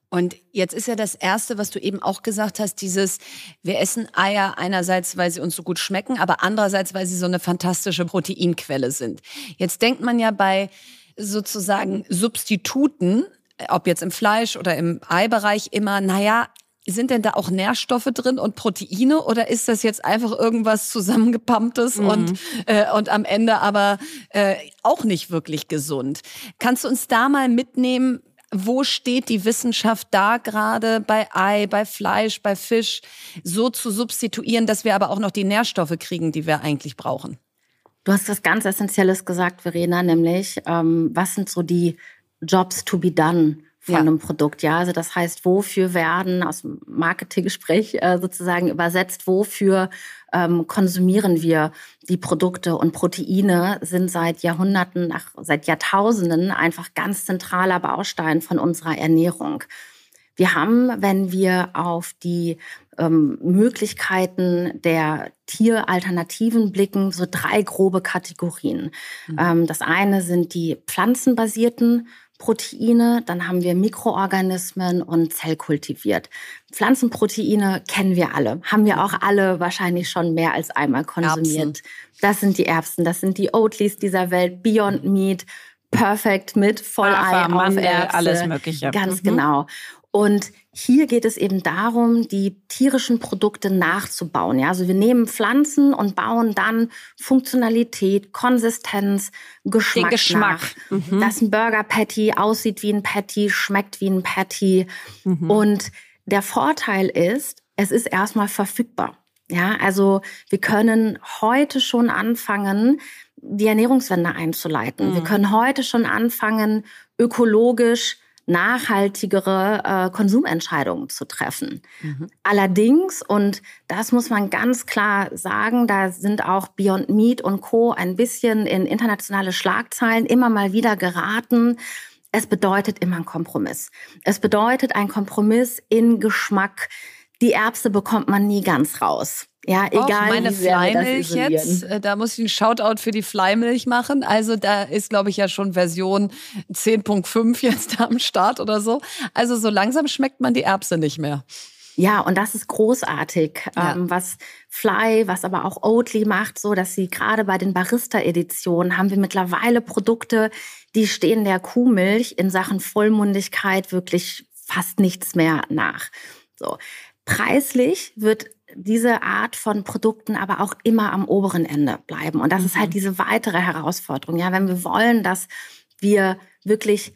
Und jetzt ist ja das Erste, was du eben auch gesagt hast, dieses, wir essen Eier einerseits, weil sie uns so gut schmecken, aber andererseits, weil sie so eine fantastische Proteinquelle sind. Jetzt denkt man ja bei sozusagen Substituten, ob jetzt im Fleisch oder im Eibereich immer, naja, sind denn da auch Nährstoffe drin und Proteine oder ist das jetzt einfach irgendwas zusammengepumptes mhm. und, äh, und am Ende aber äh, auch nicht wirklich gesund? Kannst du uns da mal mitnehmen, wo steht die Wissenschaft da gerade bei Ei, bei Fleisch, bei Fisch so zu substituieren, dass wir aber auch noch die Nährstoffe kriegen, die wir eigentlich brauchen? Du hast was ganz Essentielles gesagt, Verena, nämlich ähm, was sind so die Jobs to be done von ja. einem Produkt. Ja, also das heißt, wofür werden aus dem Marketinggespräch äh, sozusagen übersetzt, wofür ähm, konsumieren wir die Produkte und Proteine sind seit Jahrhunderten, ach, seit Jahrtausenden einfach ganz zentraler Baustein von unserer Ernährung. Wir haben, wenn wir auf die ähm, Möglichkeiten der Tieralternativen blicken, so drei grobe Kategorien. Mhm. Ähm, das eine sind die pflanzenbasierten Proteine, dann haben wir Mikroorganismen und zellkultiviert. Pflanzenproteine kennen wir alle, haben wir auch alle wahrscheinlich schon mehr als einmal konsumiert. Erbsen. Das sind die Erbsen, das sind die Oatleys dieser Welt, Beyond Meat, Perfect mit Vollei, Erbse, alles Mögliche. Ganz mhm. genau. Und hier geht es eben darum, die tierischen Produkte nachzubauen. Ja, also wir nehmen Pflanzen und bauen dann Funktionalität, Konsistenz, Geschmack, Den Geschmack. nach. Mhm. Dass ein Burger Patty aussieht wie ein Patty, schmeckt wie ein Patty. Mhm. Und der Vorteil ist, es ist erstmal verfügbar. Ja, also wir können heute schon anfangen, die Ernährungswende einzuleiten. Mhm. Wir können heute schon anfangen, ökologisch nachhaltigere äh, Konsumentscheidungen zu treffen. Mhm. Allerdings, und das muss man ganz klar sagen, da sind auch Beyond Meat und Co. ein bisschen in internationale Schlagzeilen immer mal wieder geraten. Es bedeutet immer ein Kompromiss. Es bedeutet ein Kompromiss in Geschmack. Die Erbse bekommt man nie ganz raus. Ja, egal. Auch meine wie sehr Fleimilch jetzt, äh, da muss ich einen Shoutout für die Fleimilch machen. Also da ist, glaube ich, ja schon Version 10.5 jetzt am Start oder so. Also so langsam schmeckt man die Erbse nicht mehr. Ja, und das ist großartig, ja. ähm, was Fly, was aber auch Oatly macht, so dass sie gerade bei den Barista-Editionen haben wir mittlerweile Produkte, die stehen der Kuhmilch in Sachen Vollmundigkeit wirklich fast nichts mehr nach. So. Preislich wird diese Art von Produkten aber auch immer am oberen Ende bleiben. Und das mhm. ist halt mhm. diese weitere Herausforderung. Ja, wenn wir wollen, dass wir wirklich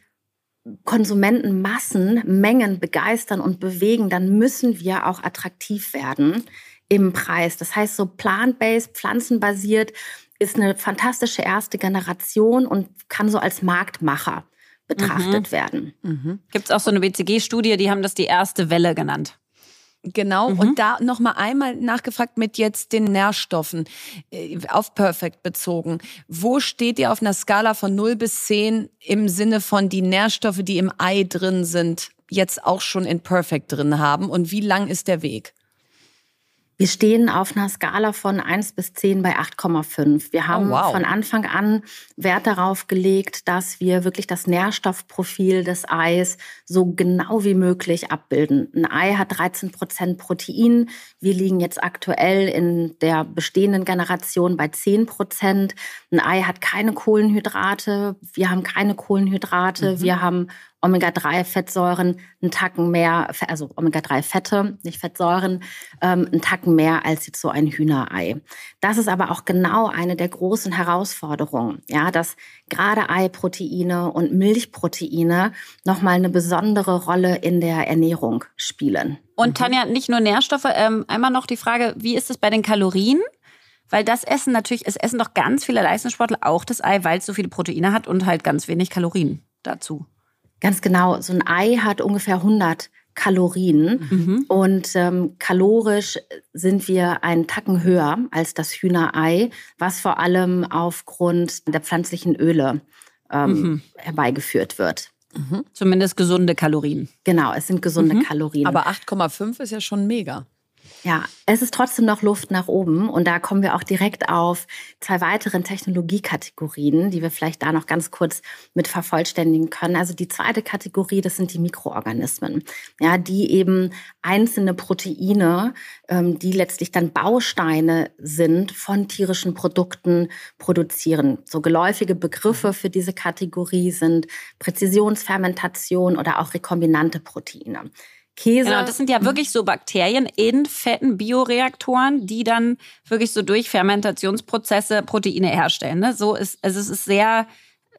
Konsumentenmassen, Mengen begeistern und bewegen, dann müssen wir auch attraktiv werden im Preis. Das heißt, so plant-based, pflanzenbasiert ist eine fantastische erste Generation und kann so als Marktmacher betrachtet mhm. werden. Mhm. Gibt es auch so eine BCG-Studie, die haben das die erste Welle genannt. Genau. Mhm. Und da noch mal einmal nachgefragt mit jetzt den Nährstoffen äh, auf Perfect bezogen. Wo steht ihr auf einer Skala von 0 bis 10 im Sinne von die Nährstoffe, die im Ei drin sind, jetzt auch schon in Perfect drin haben? Und wie lang ist der Weg? Wir stehen auf einer Skala von 1 bis 10 bei 8,5. Wir haben oh, wow. von Anfang an Wert darauf gelegt, dass wir wirklich das Nährstoffprofil des Eis so genau wie möglich abbilden. Ein Ei hat 13 Prozent Protein. Wir liegen jetzt aktuell in der bestehenden Generation bei 10 Prozent. Ein Ei hat keine Kohlenhydrate. Wir haben keine Kohlenhydrate. Mhm. Wir haben Omega-3-Fettsäuren einen Tacken mehr, also Omega-3-Fette, nicht Fettsäuren, ähm, einen Tacken mehr als jetzt so ein Hühnerei. Das ist aber auch genau eine der großen Herausforderungen, ja, dass gerade Eiproteine und Milchproteine nochmal eine besondere Rolle in der Ernährung spielen. Und mhm. Tanja, nicht nur Nährstoffe, ähm, einmal noch die Frage, wie ist es bei den Kalorien? Weil das Essen natürlich, es essen doch ganz viele Leistungssportler auch das Ei, weil es so viele Proteine hat und halt ganz wenig Kalorien dazu. Ganz genau. So ein Ei hat ungefähr 100 Kalorien. Mhm. Und ähm, kalorisch sind wir einen Tacken höher als das Hühnerei, was vor allem aufgrund der pflanzlichen Öle ähm, mhm. herbeigeführt wird. Mhm. Zumindest gesunde Kalorien. Genau, es sind gesunde mhm. Kalorien. Aber 8,5 ist ja schon mega. Ja, es ist trotzdem noch Luft nach oben und da kommen wir auch direkt auf zwei weiteren Technologiekategorien, die wir vielleicht da noch ganz kurz mit vervollständigen können. Also die zweite Kategorie, das sind die Mikroorganismen, ja, die eben einzelne Proteine, ähm, die letztlich dann Bausteine sind von tierischen Produkten produzieren. So geläufige Begriffe für diese Kategorie sind Präzisionsfermentation oder auch rekombinante Proteine. Käse. Genau, das sind ja wirklich so Bakterien in fetten Bioreaktoren, die dann wirklich so durch Fermentationsprozesse Proteine herstellen. Ne? So ist, also es ist sehr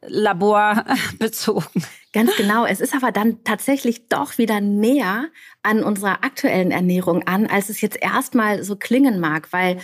laborbezogen. Ganz genau. Es ist aber dann tatsächlich doch wieder näher an unserer aktuellen Ernährung an, als es jetzt erstmal so klingen mag, weil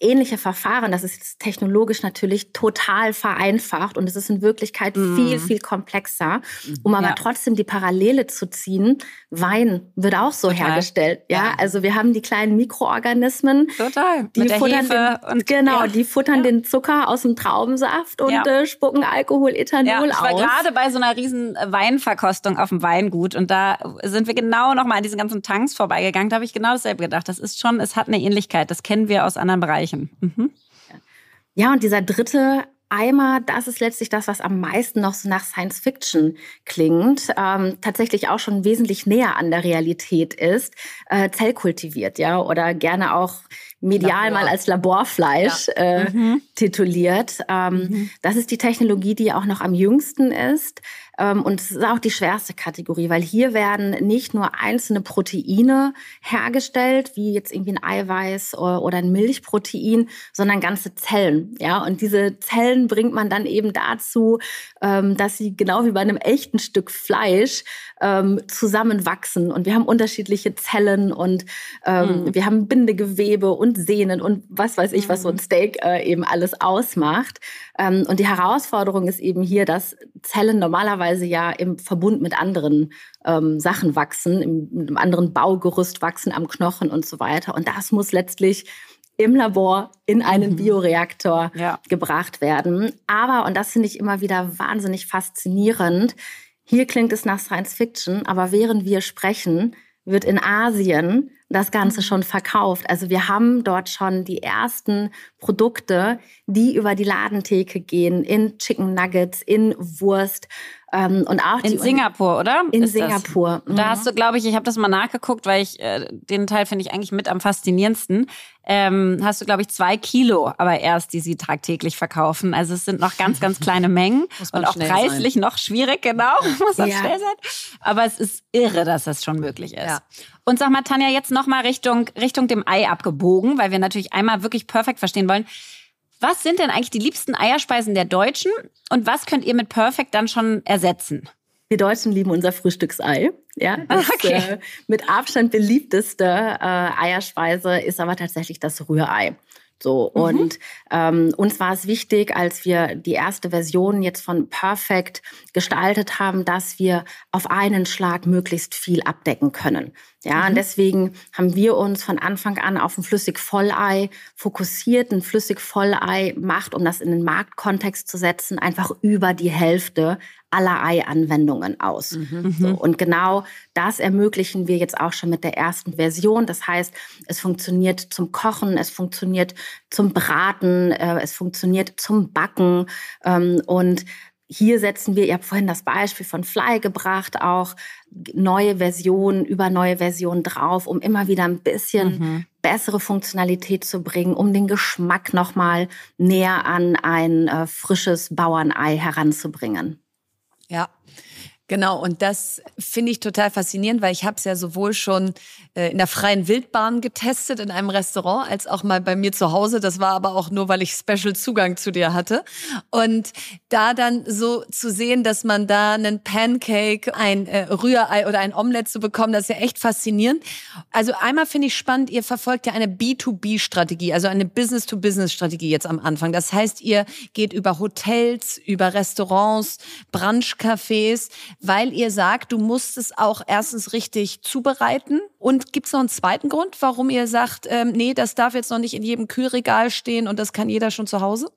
ähnliche Verfahren. Das ist technologisch natürlich total vereinfacht und es ist in Wirklichkeit mm. viel, viel komplexer. Um aber ja. trotzdem die Parallele zu ziehen, Wein wird auch so Total. hergestellt. Ja? ja? also wir haben die kleinen Mikroorganismen. Total. Die Mit futtern den, und, genau, ja. die futtern den Zucker aus dem Traubensaft und äh, spucken Alkohol, Ethanol ja, ich war gerade bei so einer riesen Weinverkostung auf dem Weingut und da sind wir genau noch mal an diesen ganzen Tanks vorbeigegangen. Da habe ich genau dasselbe gedacht. Das ist schon, es hat eine Ähnlichkeit. Das kennen wir aus anderen Bereichen. Bereichen. Mhm. Ja, und dieser dritte Eimer, das ist letztlich das, was am meisten noch so nach Science Fiction klingt, ähm, tatsächlich auch schon wesentlich näher an der Realität ist, äh, zellkultiviert, ja, oder gerne auch medial Labor. mal als Laborfleisch ja. äh, mhm. tituliert. Ähm, mhm. Das ist die Technologie, die auch noch am jüngsten ist. Ähm, und es ist auch die schwerste Kategorie, weil hier werden nicht nur einzelne Proteine hergestellt, wie jetzt irgendwie ein Eiweiß oder ein Milchprotein, sondern ganze Zellen. Ja, und diese Zellen bringt man dann eben dazu, ähm, dass sie genau wie bei einem echten Stück Fleisch ähm, zusammenwachsen. Und wir haben unterschiedliche Zellen und mhm. wir haben Bindegewebe und Sehnen und was weiß ich, was so ein mhm. Steak äh, eben alles ausmacht. Und die Herausforderung ist eben hier, dass Zellen normalerweise ja im Verbund mit anderen ähm, Sachen wachsen, im, mit einem anderen Baugerüst wachsen am Knochen und so weiter. Und das muss letztlich im Labor in einen mhm. Bioreaktor ja. gebracht werden. Aber, und das finde ich immer wieder wahnsinnig faszinierend, hier klingt es nach Science Fiction, aber während wir sprechen, wird in Asien das Ganze schon verkauft. Also wir haben dort schon die ersten Produkte, die über die Ladentheke gehen, in Chicken Nuggets, in Wurst ähm, und auch in Singapur, oder? In Ist Singapur. Mhm. Da hast du, glaube ich, ich habe das mal nachgeguckt, weil ich äh, den Teil finde ich eigentlich mit am faszinierendsten. Ähm, hast du, glaube ich, zwei Kilo, aber erst, die sie tagtäglich verkaufen. Also es sind noch ganz, ganz kleine Mengen und auch preislich sein. noch schwierig, genau, muss man ja. schnell sein. Aber es ist irre, dass das schon möglich ist. Ja. Und sag mal, Tanja, jetzt noch mal Richtung Richtung dem Ei abgebogen, weil wir natürlich einmal wirklich perfekt verstehen wollen. Was sind denn eigentlich die liebsten Eierspeisen der Deutschen und was könnt ihr mit Perfect dann schon ersetzen? Wir Deutschen lieben unser Frühstücksei. Ja, das okay. äh, mit Abstand beliebteste äh, Eierspeise ist aber tatsächlich das Rührei. So, mhm. und ähm, uns war es wichtig, als wir die erste Version jetzt von Perfect gestaltet haben, dass wir auf einen Schlag möglichst viel abdecken können. Ja, mhm. und deswegen haben wir uns von Anfang an auf ein Flüssigvollei fokussiert. Ein Flüssigvollei macht, um das in den Marktkontext zu setzen, einfach über die Hälfte aller Ei-Anwendungen aus. Mhm. So, und genau das ermöglichen wir jetzt auch schon mit der ersten Version. Das heißt, es funktioniert zum Kochen, es funktioniert zum Braten, äh, es funktioniert zum Backen ähm, und hier setzen wir, ihr habt vorhin das Beispiel von Fly gebracht, auch neue Versionen über neue Versionen drauf, um immer wieder ein bisschen mhm. bessere Funktionalität zu bringen, um den Geschmack nochmal näher an ein äh, frisches Bauernei heranzubringen. Ja, Genau, und das finde ich total faszinierend, weil ich habe es ja sowohl schon äh, in der freien Wildbahn getestet in einem Restaurant, als auch mal bei mir zu Hause. Das war aber auch nur, weil ich Special Zugang zu dir hatte. Und da dann so zu sehen, dass man da einen Pancake, ein äh, Rührei oder ein Omelette zu bekommen, das ist ja echt faszinierend. Also einmal finde ich spannend, ihr verfolgt ja eine B2B-Strategie, also eine Business-to-Business-Strategie jetzt am Anfang. Das heißt, ihr geht über Hotels, über Restaurants, Brunchcafés weil ihr sagt, du musst es auch erstens richtig zubereiten. Und gibt es noch einen zweiten Grund, warum ihr sagt, ähm, nee, das darf jetzt noch nicht in jedem Kühlregal stehen und das kann jeder schon zu Hause?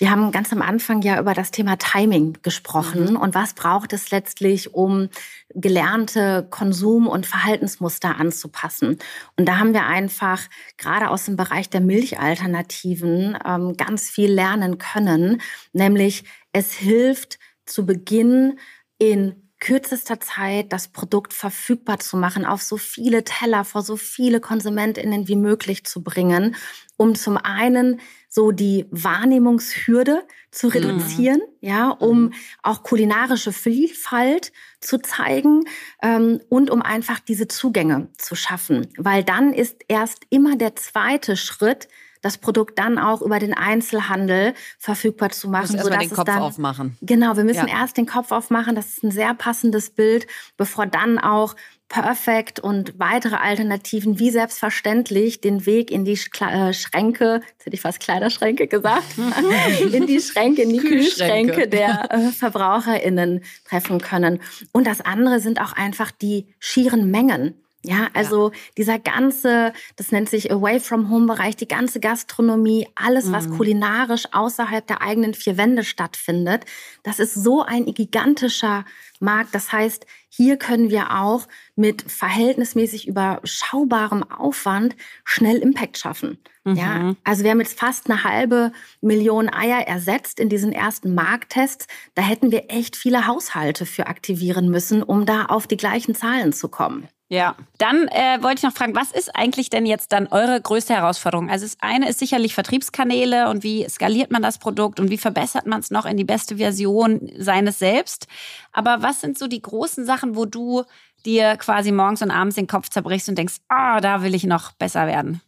Wir haben ganz am Anfang ja über das Thema Timing gesprochen mhm. und was braucht es letztlich, um gelernte Konsum- und Verhaltensmuster anzupassen. Und da haben wir einfach gerade aus dem Bereich der Milchalternativen ähm, ganz viel lernen können, nämlich es hilft zu Beginn in kürzester Zeit das Produkt verfügbar zu machen, auf so viele Teller vor so viele KonsumentInnen wie möglich zu bringen, um zum einen so die Wahrnehmungshürde zu mhm. reduzieren, mhm. ja, um mhm. auch kulinarische Vielfalt zu zeigen ähm, und um einfach diese Zugänge zu schaffen. Weil dann ist erst immer der zweite Schritt das Produkt dann auch über den Einzelhandel verfügbar zu machen. Muss erst den Kopf dann, aufmachen. Genau, wir müssen ja. erst den Kopf aufmachen. Das ist ein sehr passendes Bild, bevor dann auch Perfect und weitere Alternativen wie selbstverständlich den Weg in die äh, Schränke, jetzt hätte ich fast Kleiderschränke gesagt, in die Schränke, in die Kühlschränke der äh, VerbraucherInnen treffen können. Und das andere sind auch einfach die schieren Mengen. Ja, also ja. dieser ganze, das nennt sich Away from Home Bereich, die ganze Gastronomie, alles, was mhm. kulinarisch außerhalb der eigenen vier Wände stattfindet, das ist so ein gigantischer Markt. Das heißt, hier können wir auch mit verhältnismäßig überschaubarem Aufwand schnell Impact schaffen. Mhm. Ja, also wir haben jetzt fast eine halbe Million Eier ersetzt in diesen ersten Markttests. Da hätten wir echt viele Haushalte für aktivieren müssen, um da auf die gleichen Zahlen zu kommen. Ja, dann äh, wollte ich noch fragen, was ist eigentlich denn jetzt dann eure größte Herausforderung? Also das eine ist sicherlich Vertriebskanäle und wie skaliert man das Produkt und wie verbessert man es noch in die beste Version seines selbst. Aber was sind so die großen Sachen, wo du dir quasi morgens und abends den Kopf zerbrichst und denkst, ah, oh, da will ich noch besser werden?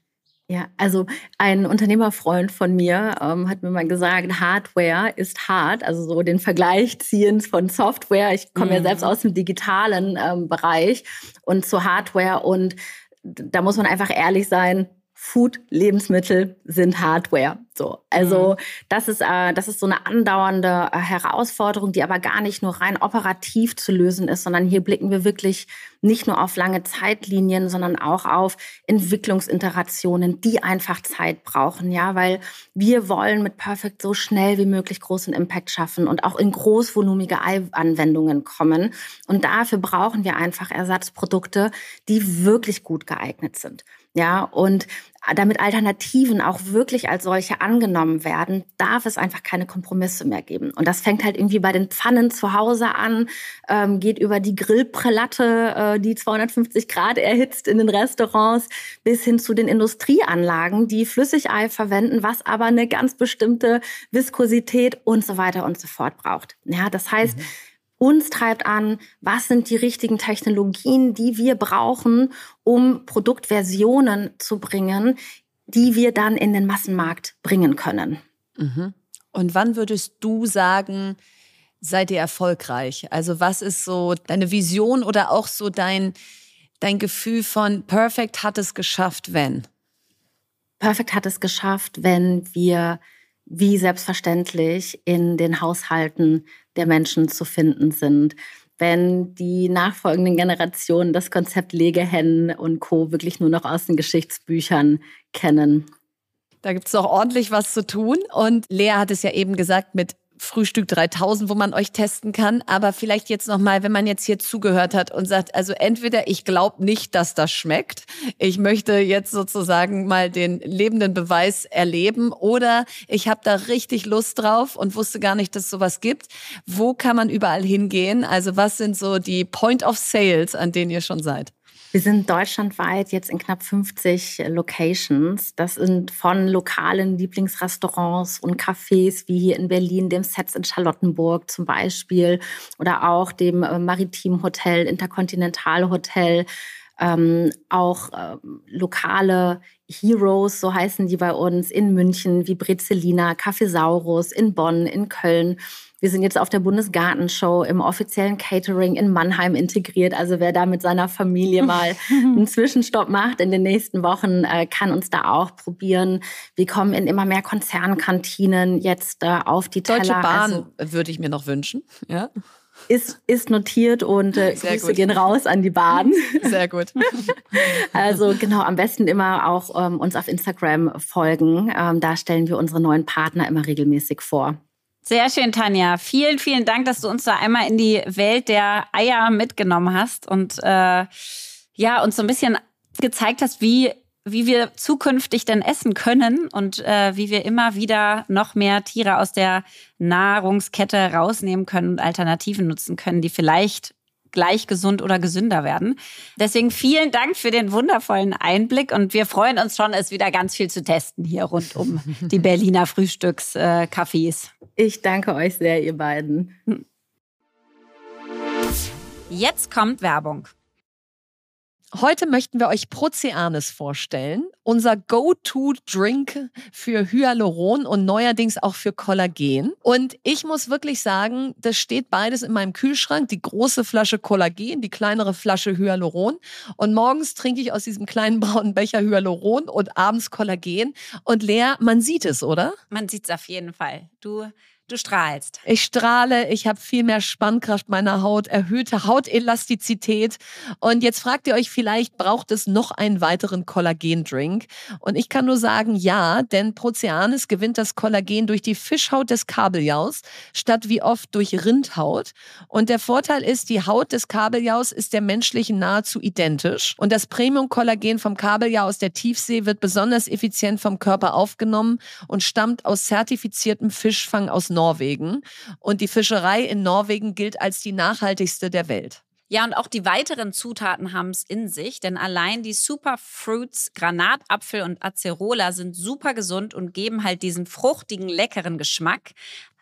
Ja, also ein Unternehmerfreund von mir ähm, hat mir mal gesagt, Hardware ist hart, also so den Vergleich ziehen von Software. Ich komme mhm. ja selbst aus dem digitalen ähm, Bereich und zu Hardware und da muss man einfach ehrlich sein, Food, Lebensmittel sind Hardware. So, also mhm. das ist äh, das ist so eine andauernde äh, Herausforderung, die aber gar nicht nur rein operativ zu lösen ist, sondern hier blicken wir wirklich nicht nur auf lange Zeitlinien, sondern auch auf Entwicklungsinterationen, die einfach Zeit brauchen, ja, weil wir wollen mit Perfect so schnell wie möglich großen Impact schaffen und auch in großvolumige Anwendungen kommen und dafür brauchen wir einfach Ersatzprodukte, die wirklich gut geeignet sind. Ja, und damit Alternativen auch wirklich als solche angenommen werden, darf es einfach keine Kompromisse mehr geben. Und das fängt halt irgendwie bei den Pfannen zu Hause an, ähm, geht über die Grillprelatte, äh, die 250 Grad erhitzt in den Restaurants, bis hin zu den Industrieanlagen, die Flüssigei verwenden, was aber eine ganz bestimmte Viskosität und so weiter und so fort braucht. Ja, das heißt, mhm uns treibt an, was sind die richtigen Technologien, die wir brauchen, um Produktversionen zu bringen, die wir dann in den Massenmarkt bringen können. Mhm. Und wann würdest du sagen, seid ihr erfolgreich? Also was ist so deine Vision oder auch so dein, dein Gefühl von Perfect hat es geschafft, wenn? Perfect hat es geschafft, wenn wir wie selbstverständlich in den Haushalten der Menschen zu finden sind. Wenn die nachfolgenden Generationen das Konzept Legehennen und Co. wirklich nur noch aus den Geschichtsbüchern kennen. Da gibt es noch ordentlich was zu tun. Und Lea hat es ja eben gesagt mit Frühstück 3000, wo man euch testen kann. Aber vielleicht jetzt nochmal, wenn man jetzt hier zugehört hat und sagt, also entweder ich glaube nicht, dass das schmeckt. Ich möchte jetzt sozusagen mal den lebenden Beweis erleben oder ich habe da richtig Lust drauf und wusste gar nicht, dass es sowas gibt. Wo kann man überall hingehen? Also was sind so die Point of Sales, an denen ihr schon seid? Wir sind deutschlandweit jetzt in knapp 50 Locations. Das sind von lokalen Lieblingsrestaurants und Cafés wie hier in Berlin, dem Sets in Charlottenburg zum Beispiel oder auch dem äh, Maritim Hotel, Interkontinental Hotel. Ähm, auch ähm, lokale Heroes, so heißen die bei uns, in München wie Brezelina, Cafesaurus, in Bonn, in Köln. Wir sind jetzt auf der Bundesgartenshow im offiziellen Catering in Mannheim integriert. Also wer da mit seiner Familie mal einen Zwischenstopp macht in den nächsten Wochen, äh, kann uns da auch probieren. Wir kommen in immer mehr Konzernkantinen jetzt äh, auf die Teller. Deutsche Bahn also, würde ich mir noch wünschen. Ja ist, ist notiert und äh, Grüße gut. gehen raus an die Bahn. Sehr gut. also genau, am besten immer auch ähm, uns auf Instagram folgen. Ähm, da stellen wir unsere neuen Partner immer regelmäßig vor. Sehr schön, Tanja. Vielen, vielen Dank, dass du uns da einmal in die Welt der Eier mitgenommen hast und äh, ja, uns so ein bisschen gezeigt hast, wie, wie wir zukünftig denn essen können und äh, wie wir immer wieder noch mehr Tiere aus der Nahrungskette rausnehmen können und Alternativen nutzen können, die vielleicht gleich gesund oder gesünder werden. Deswegen vielen Dank für den wundervollen Einblick und wir freuen uns schon, es wieder ganz viel zu testen hier rund um die Berliner Frühstückscafés. Ich danke euch sehr, ihr beiden. Jetzt kommt Werbung. Heute möchten wir euch Proceanes vorstellen, unser Go-To-Drink für Hyaluron und neuerdings auch für Kollagen. Und ich muss wirklich sagen, das steht beides in meinem Kühlschrank. Die große Flasche Kollagen, die kleinere Flasche Hyaluron. Und morgens trinke ich aus diesem kleinen braunen Becher Hyaluron und abends Kollagen. Und Lea, man sieht es, oder? Man sieht es auf jeden Fall. Du Du strahlst. Ich strahle, ich habe viel mehr Spannkraft meiner Haut, erhöhte Hautelastizität. Und jetzt fragt ihr euch vielleicht, braucht es noch einen weiteren Kollagendrink? Und ich kann nur sagen, ja, denn Proceanis gewinnt das Kollagen durch die Fischhaut des Kabeljaus statt wie oft durch Rindhaut. Und der Vorteil ist, die Haut des Kabeljaus ist der menschlichen nahezu identisch. Und das Premium-Kollagen vom Kabeljau aus der Tiefsee wird besonders effizient vom Körper aufgenommen und stammt aus zertifiziertem Fischfang aus Norwegen. Und die Fischerei in Norwegen gilt als die nachhaltigste der Welt. Ja, und auch die weiteren Zutaten haben es in sich, denn allein die Superfruits, Granatapfel und Acerola sind super gesund und geben halt diesen fruchtigen, leckeren Geschmack.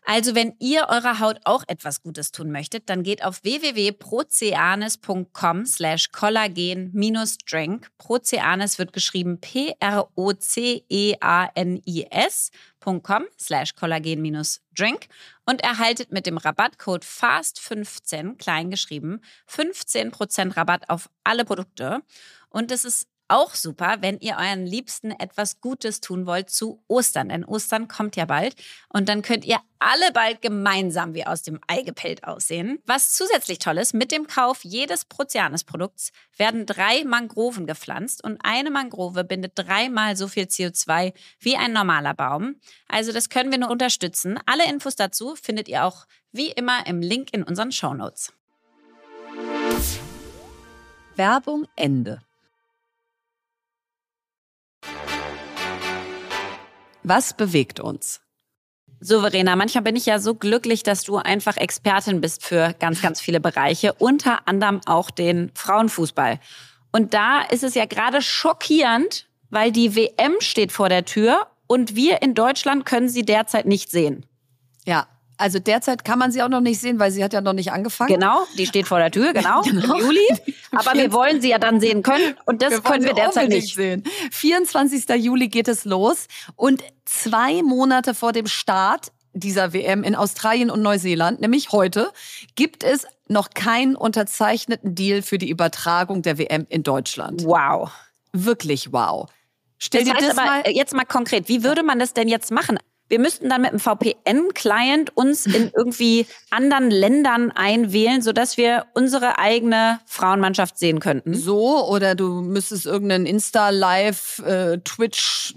Also wenn ihr eurer Haut auch etwas Gutes tun möchtet, dann geht auf www.proceanis.com slash kollagen-drink. Proceanis wird geschrieben P-R-O-C-E-A-N-I-S.com slash kollagen-drink und erhaltet mit dem Rabattcode FAST15, kleingeschrieben, 15% Rabatt auf alle Produkte. Und es ist auch super, wenn ihr euren Liebsten etwas Gutes tun wollt zu Ostern. Denn Ostern kommt ja bald und dann könnt ihr alle bald gemeinsam wie aus dem Ei gepellt aussehen. Was zusätzlich toll ist, mit dem Kauf jedes Proceanis-Produkts werden drei Mangroven gepflanzt und eine Mangrove bindet dreimal so viel CO2 wie ein normaler Baum. Also das können wir nur unterstützen. Alle Infos dazu findet ihr auch wie immer im Link in unseren Shownotes. Werbung Ende. Was bewegt uns? Souveräner, manchmal bin ich ja so glücklich, dass du einfach Expertin bist für ganz, ganz viele Bereiche, unter anderem auch den Frauenfußball. Und da ist es ja gerade schockierend, weil die WM steht vor der Tür und wir in Deutschland können sie derzeit nicht sehen. Ja, also derzeit kann man sie auch noch nicht sehen, weil sie hat ja noch nicht angefangen. Genau, die steht vor der Tür, genau, genau. im Juli. Aber wir wollen sie ja dann sehen können und das wir können wir derzeit nicht sehen. 24. Juli geht es los und zwei Monate vor dem Start dieser WM in Australien und Neuseeland, nämlich heute, gibt es noch keinen unterzeichneten Deal für die Übertragung der WM in Deutschland. Wow. Wirklich wow. Stell das heißt dir das aber mal jetzt mal konkret, wie würde man das denn jetzt machen? Wir müssten dann mit einem VPN-Client uns in irgendwie anderen Ländern einwählen, sodass wir unsere eigene Frauenmannschaft sehen könnten. So, oder du müsstest irgendeinen Insta-Live, äh, Twitch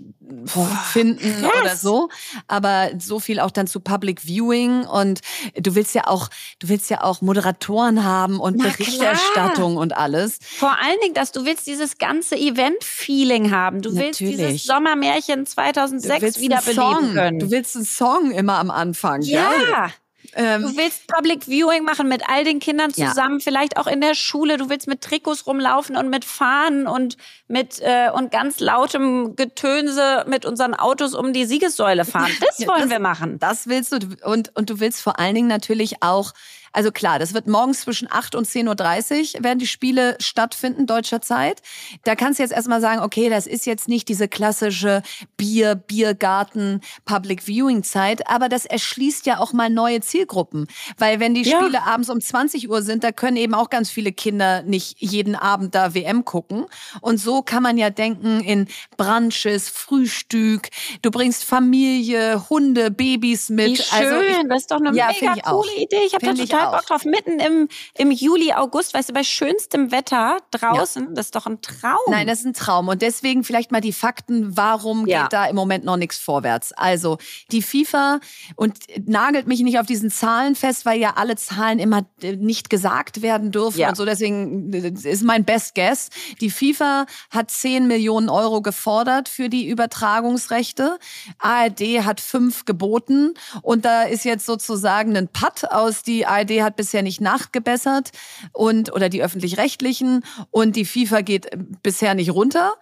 finden yes. oder so. Aber so viel auch dann zu Public Viewing und du willst ja auch, du willst ja auch Moderatoren haben und Na Berichterstattung klar. und alles. Vor allen Dingen, dass du willst dieses ganze Event-Feeling haben. Du Natürlich. willst dieses Sommermärchen 2006 wiederbeleben können. Du willst einen Song immer am Anfang. Ja. Gell? Ähm, du willst Public Viewing machen mit all den Kindern zusammen, ja. vielleicht auch in der Schule. Du willst mit Trikots rumlaufen und mit Fahnen und mit äh, und ganz lautem Getönse mit unseren Autos um die Siegessäule fahren. Das wollen das, wir machen. Das willst du und und du willst vor allen Dingen natürlich auch also klar, das wird morgens zwischen 8 und 10.30 Uhr werden die Spiele stattfinden, deutscher Zeit. Da kannst du jetzt erstmal sagen, okay, das ist jetzt nicht diese klassische Bier, Biergarten, Public Viewing Zeit, aber das erschließt ja auch mal neue Zielgruppen. Weil wenn die Spiele ja. abends um 20 Uhr sind, da können eben auch ganz viele Kinder nicht jeden Abend da WM gucken. Und so kann man ja denken in Brunches, Frühstück, du bringst Familie, Hunde, Babys mit. Wie schön, also ich, das ist doch eine ja, mega coole Idee. Ich habe da total total Bock drauf. Mitten im, im Juli, August, weißt du, bei schönstem Wetter draußen, ja. das ist doch ein Traum. Nein, das ist ein Traum. Und deswegen vielleicht mal die Fakten, warum ja. geht da im Moment noch nichts vorwärts? Also, die FIFA und nagelt mich nicht auf diesen Zahlen fest, weil ja alle Zahlen immer äh, nicht gesagt werden dürfen ja. und so. Deswegen äh, ist mein Best Guess. Die FIFA hat 10 Millionen Euro gefordert für die Übertragungsrechte. ARD hat fünf geboten und da ist jetzt sozusagen ein Putt aus die ARD ARD hat bisher nicht nachgebessert und oder die öffentlich-rechtlichen und die FIFA geht bisher nicht runter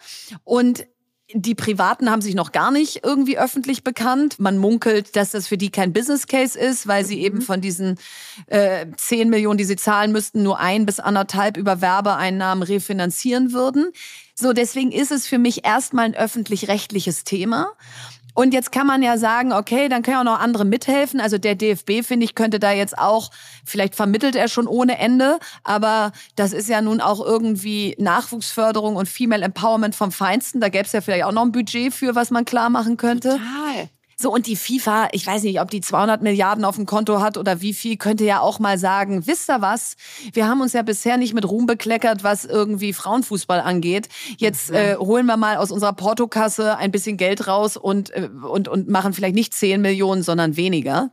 und Die Privaten haben sich noch gar nicht irgendwie öffentlich bekannt. Man munkelt, dass das für die kein Business Case ist, weil sie eben mhm. von diesen äh, 10 Millionen, die sie zahlen müssten, nur ein bis anderthalb über Werbeeinnahmen refinanzieren würden. So, deswegen ist es für mich erstmal ein öffentlich-rechtliches Thema. Und jetzt kann man ja sagen, okay, dann können ja auch noch andere mithelfen. Also der DFB, finde ich, könnte da jetzt auch, vielleicht vermittelt er schon ohne Ende, aber das ist ja nun auch irgendwie Nachwuchsförderung und Female Empowerment vom Feinsten. Da gäbe es ja vielleicht auch noch ein Budget für, was man klar machen könnte. Total. So, und die FIFA, ich weiß nicht, ob die 200 Milliarden auf dem Konto hat oder wie viel, könnte ja auch mal sagen, wisst ihr was? Wir haben uns ja bisher nicht mit Ruhm bekleckert, was irgendwie Frauenfußball angeht. Jetzt mhm. äh, holen wir mal aus unserer Portokasse ein bisschen Geld raus und, äh, und, und machen vielleicht nicht 10 Millionen, sondern weniger.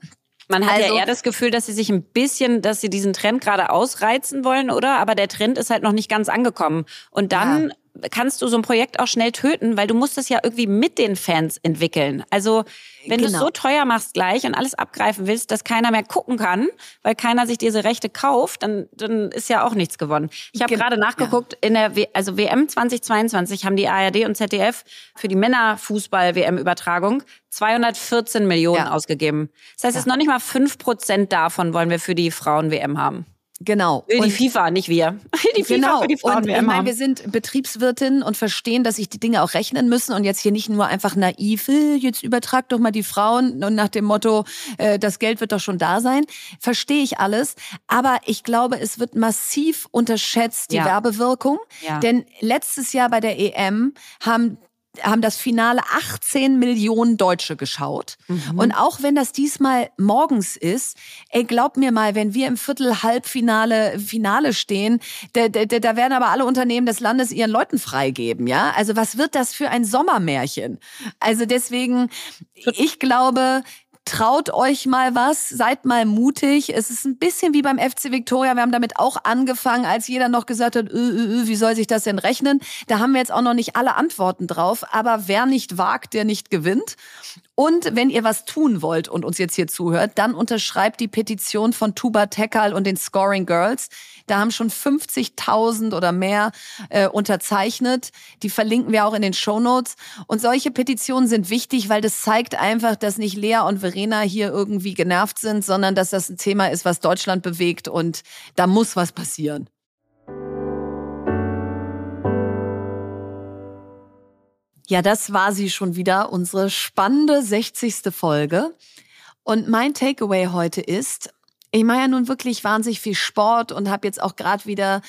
Man hat also, ja eher das Gefühl, dass sie sich ein bisschen, dass sie diesen Trend gerade ausreizen wollen, oder? Aber der Trend ist halt noch nicht ganz angekommen. Und dann ja kannst du so ein Projekt auch schnell töten, weil du musst es ja irgendwie mit den Fans entwickeln. Also wenn genau. du es so teuer machst gleich und alles abgreifen willst, dass keiner mehr gucken kann, weil keiner sich diese Rechte kauft, dann, dann ist ja auch nichts gewonnen. Ich habe gerade nachgeguckt, ja. in der w also WM 2022 haben die ARD und ZDF für die Männerfußball-WM-Übertragung 214 Millionen ja. ausgegeben. Das heißt, ja. es ist noch nicht mal fünf Prozent davon wollen wir für die Frauen-WM haben. Genau. Will die FIFA, nicht wir. Die FIFA genau. für die Frauen. Und ich meine, wir sind Betriebswirtinnen und verstehen, dass sich die Dinge auch rechnen müssen und jetzt hier nicht nur einfach naiv, äh, jetzt übertrag doch mal die Frauen und nach dem Motto, äh, das Geld wird doch schon da sein. Verstehe ich alles. Aber ich glaube, es wird massiv unterschätzt, die ja. Werbewirkung. Ja. Denn letztes Jahr bei der EM haben haben das Finale 18 Millionen Deutsche geschaut. Mhm. Und auch wenn das diesmal morgens ist, ey, glaub mir mal, wenn wir im Viertel Halbfinale Finale stehen, da, da, da werden aber alle Unternehmen des Landes ihren Leuten freigeben, ja? Also was wird das für ein Sommermärchen? Also deswegen, ich glaube, traut euch mal was, seid mal mutig. Es ist ein bisschen wie beim FC Victoria. Wir haben damit auch angefangen, als jeder noch gesagt hat, ö, ö, ö, wie soll sich das denn rechnen? Da haben wir jetzt auch noch nicht alle Antworten drauf. Aber wer nicht wagt, der nicht gewinnt. Und wenn ihr was tun wollt und uns jetzt hier zuhört, dann unterschreibt die Petition von Tuba Tekal und den Scoring Girls. Da haben schon 50.000 oder mehr äh, unterzeichnet. Die verlinken wir auch in den Show Notes. Und solche Petitionen sind wichtig, weil das zeigt einfach, dass nicht Lea und Verena hier irgendwie genervt sind, sondern dass das ein Thema ist, was Deutschland bewegt und da muss was passieren. Ja, das war sie schon wieder, unsere spannende 60. Folge. Und mein Takeaway heute ist, ich mache ja nun wirklich wahnsinnig viel Sport und habe jetzt auch gerade wieder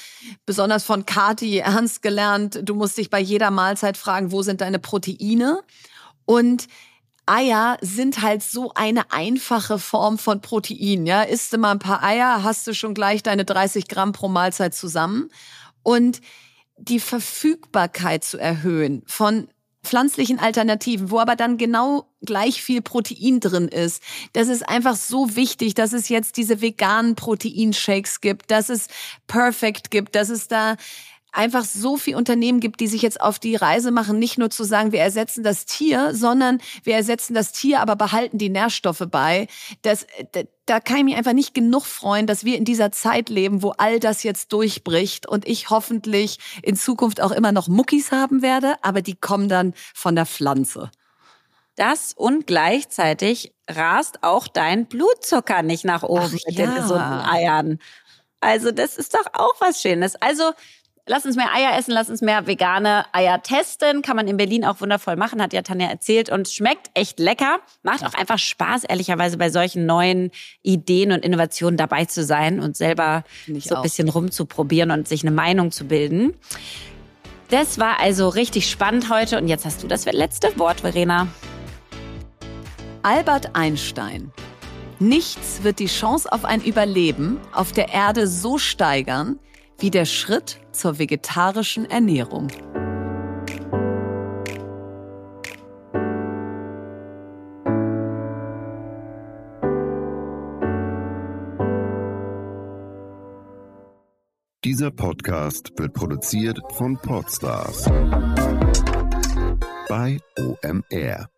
besonders von Kati ernst gelernt, du musst dich bei jeder Mahlzeit fragen, wo sind deine Proteine? Und Eier sind halt so eine einfache Form von Protein. Ja, isst du mal ein paar Eier, hast du schon gleich deine 30 Gramm pro Mahlzeit zusammen. Und die Verfügbarkeit zu erhöhen von pflanzlichen Alternativen, wo aber dann genau gleich viel Protein drin ist. Das ist einfach so wichtig, dass es jetzt diese veganen Proteinshakes gibt, dass es Perfect gibt, dass es da einfach so viel Unternehmen gibt, die sich jetzt auf die Reise machen, nicht nur zu sagen, wir ersetzen das Tier, sondern wir ersetzen das Tier, aber behalten die Nährstoffe bei. Das, da kann ich mich einfach nicht genug freuen, dass wir in dieser Zeit leben, wo all das jetzt durchbricht und ich hoffentlich in Zukunft auch immer noch Muckis haben werde, aber die kommen dann von der Pflanze. Das und gleichzeitig rast auch dein Blutzucker nicht nach oben Ach, mit ja. den gesunden Eiern. Also das ist doch auch was Schönes. Also Lass uns mehr Eier essen, lass uns mehr vegane Eier testen. Kann man in Berlin auch wundervoll machen, hat ja Tanja erzählt. Und schmeckt echt lecker. Macht auch einfach Spaß, ehrlicherweise bei solchen neuen Ideen und Innovationen dabei zu sein und selber so ein bisschen rumzuprobieren und sich eine Meinung zu bilden. Das war also richtig spannend heute. Und jetzt hast du das letzte Wort, Verena. Albert Einstein. Nichts wird die Chance auf ein Überleben auf der Erde so steigern, wie der Schritt zur vegetarischen Ernährung. Dieser Podcast wird produziert von Podstars bei OMR.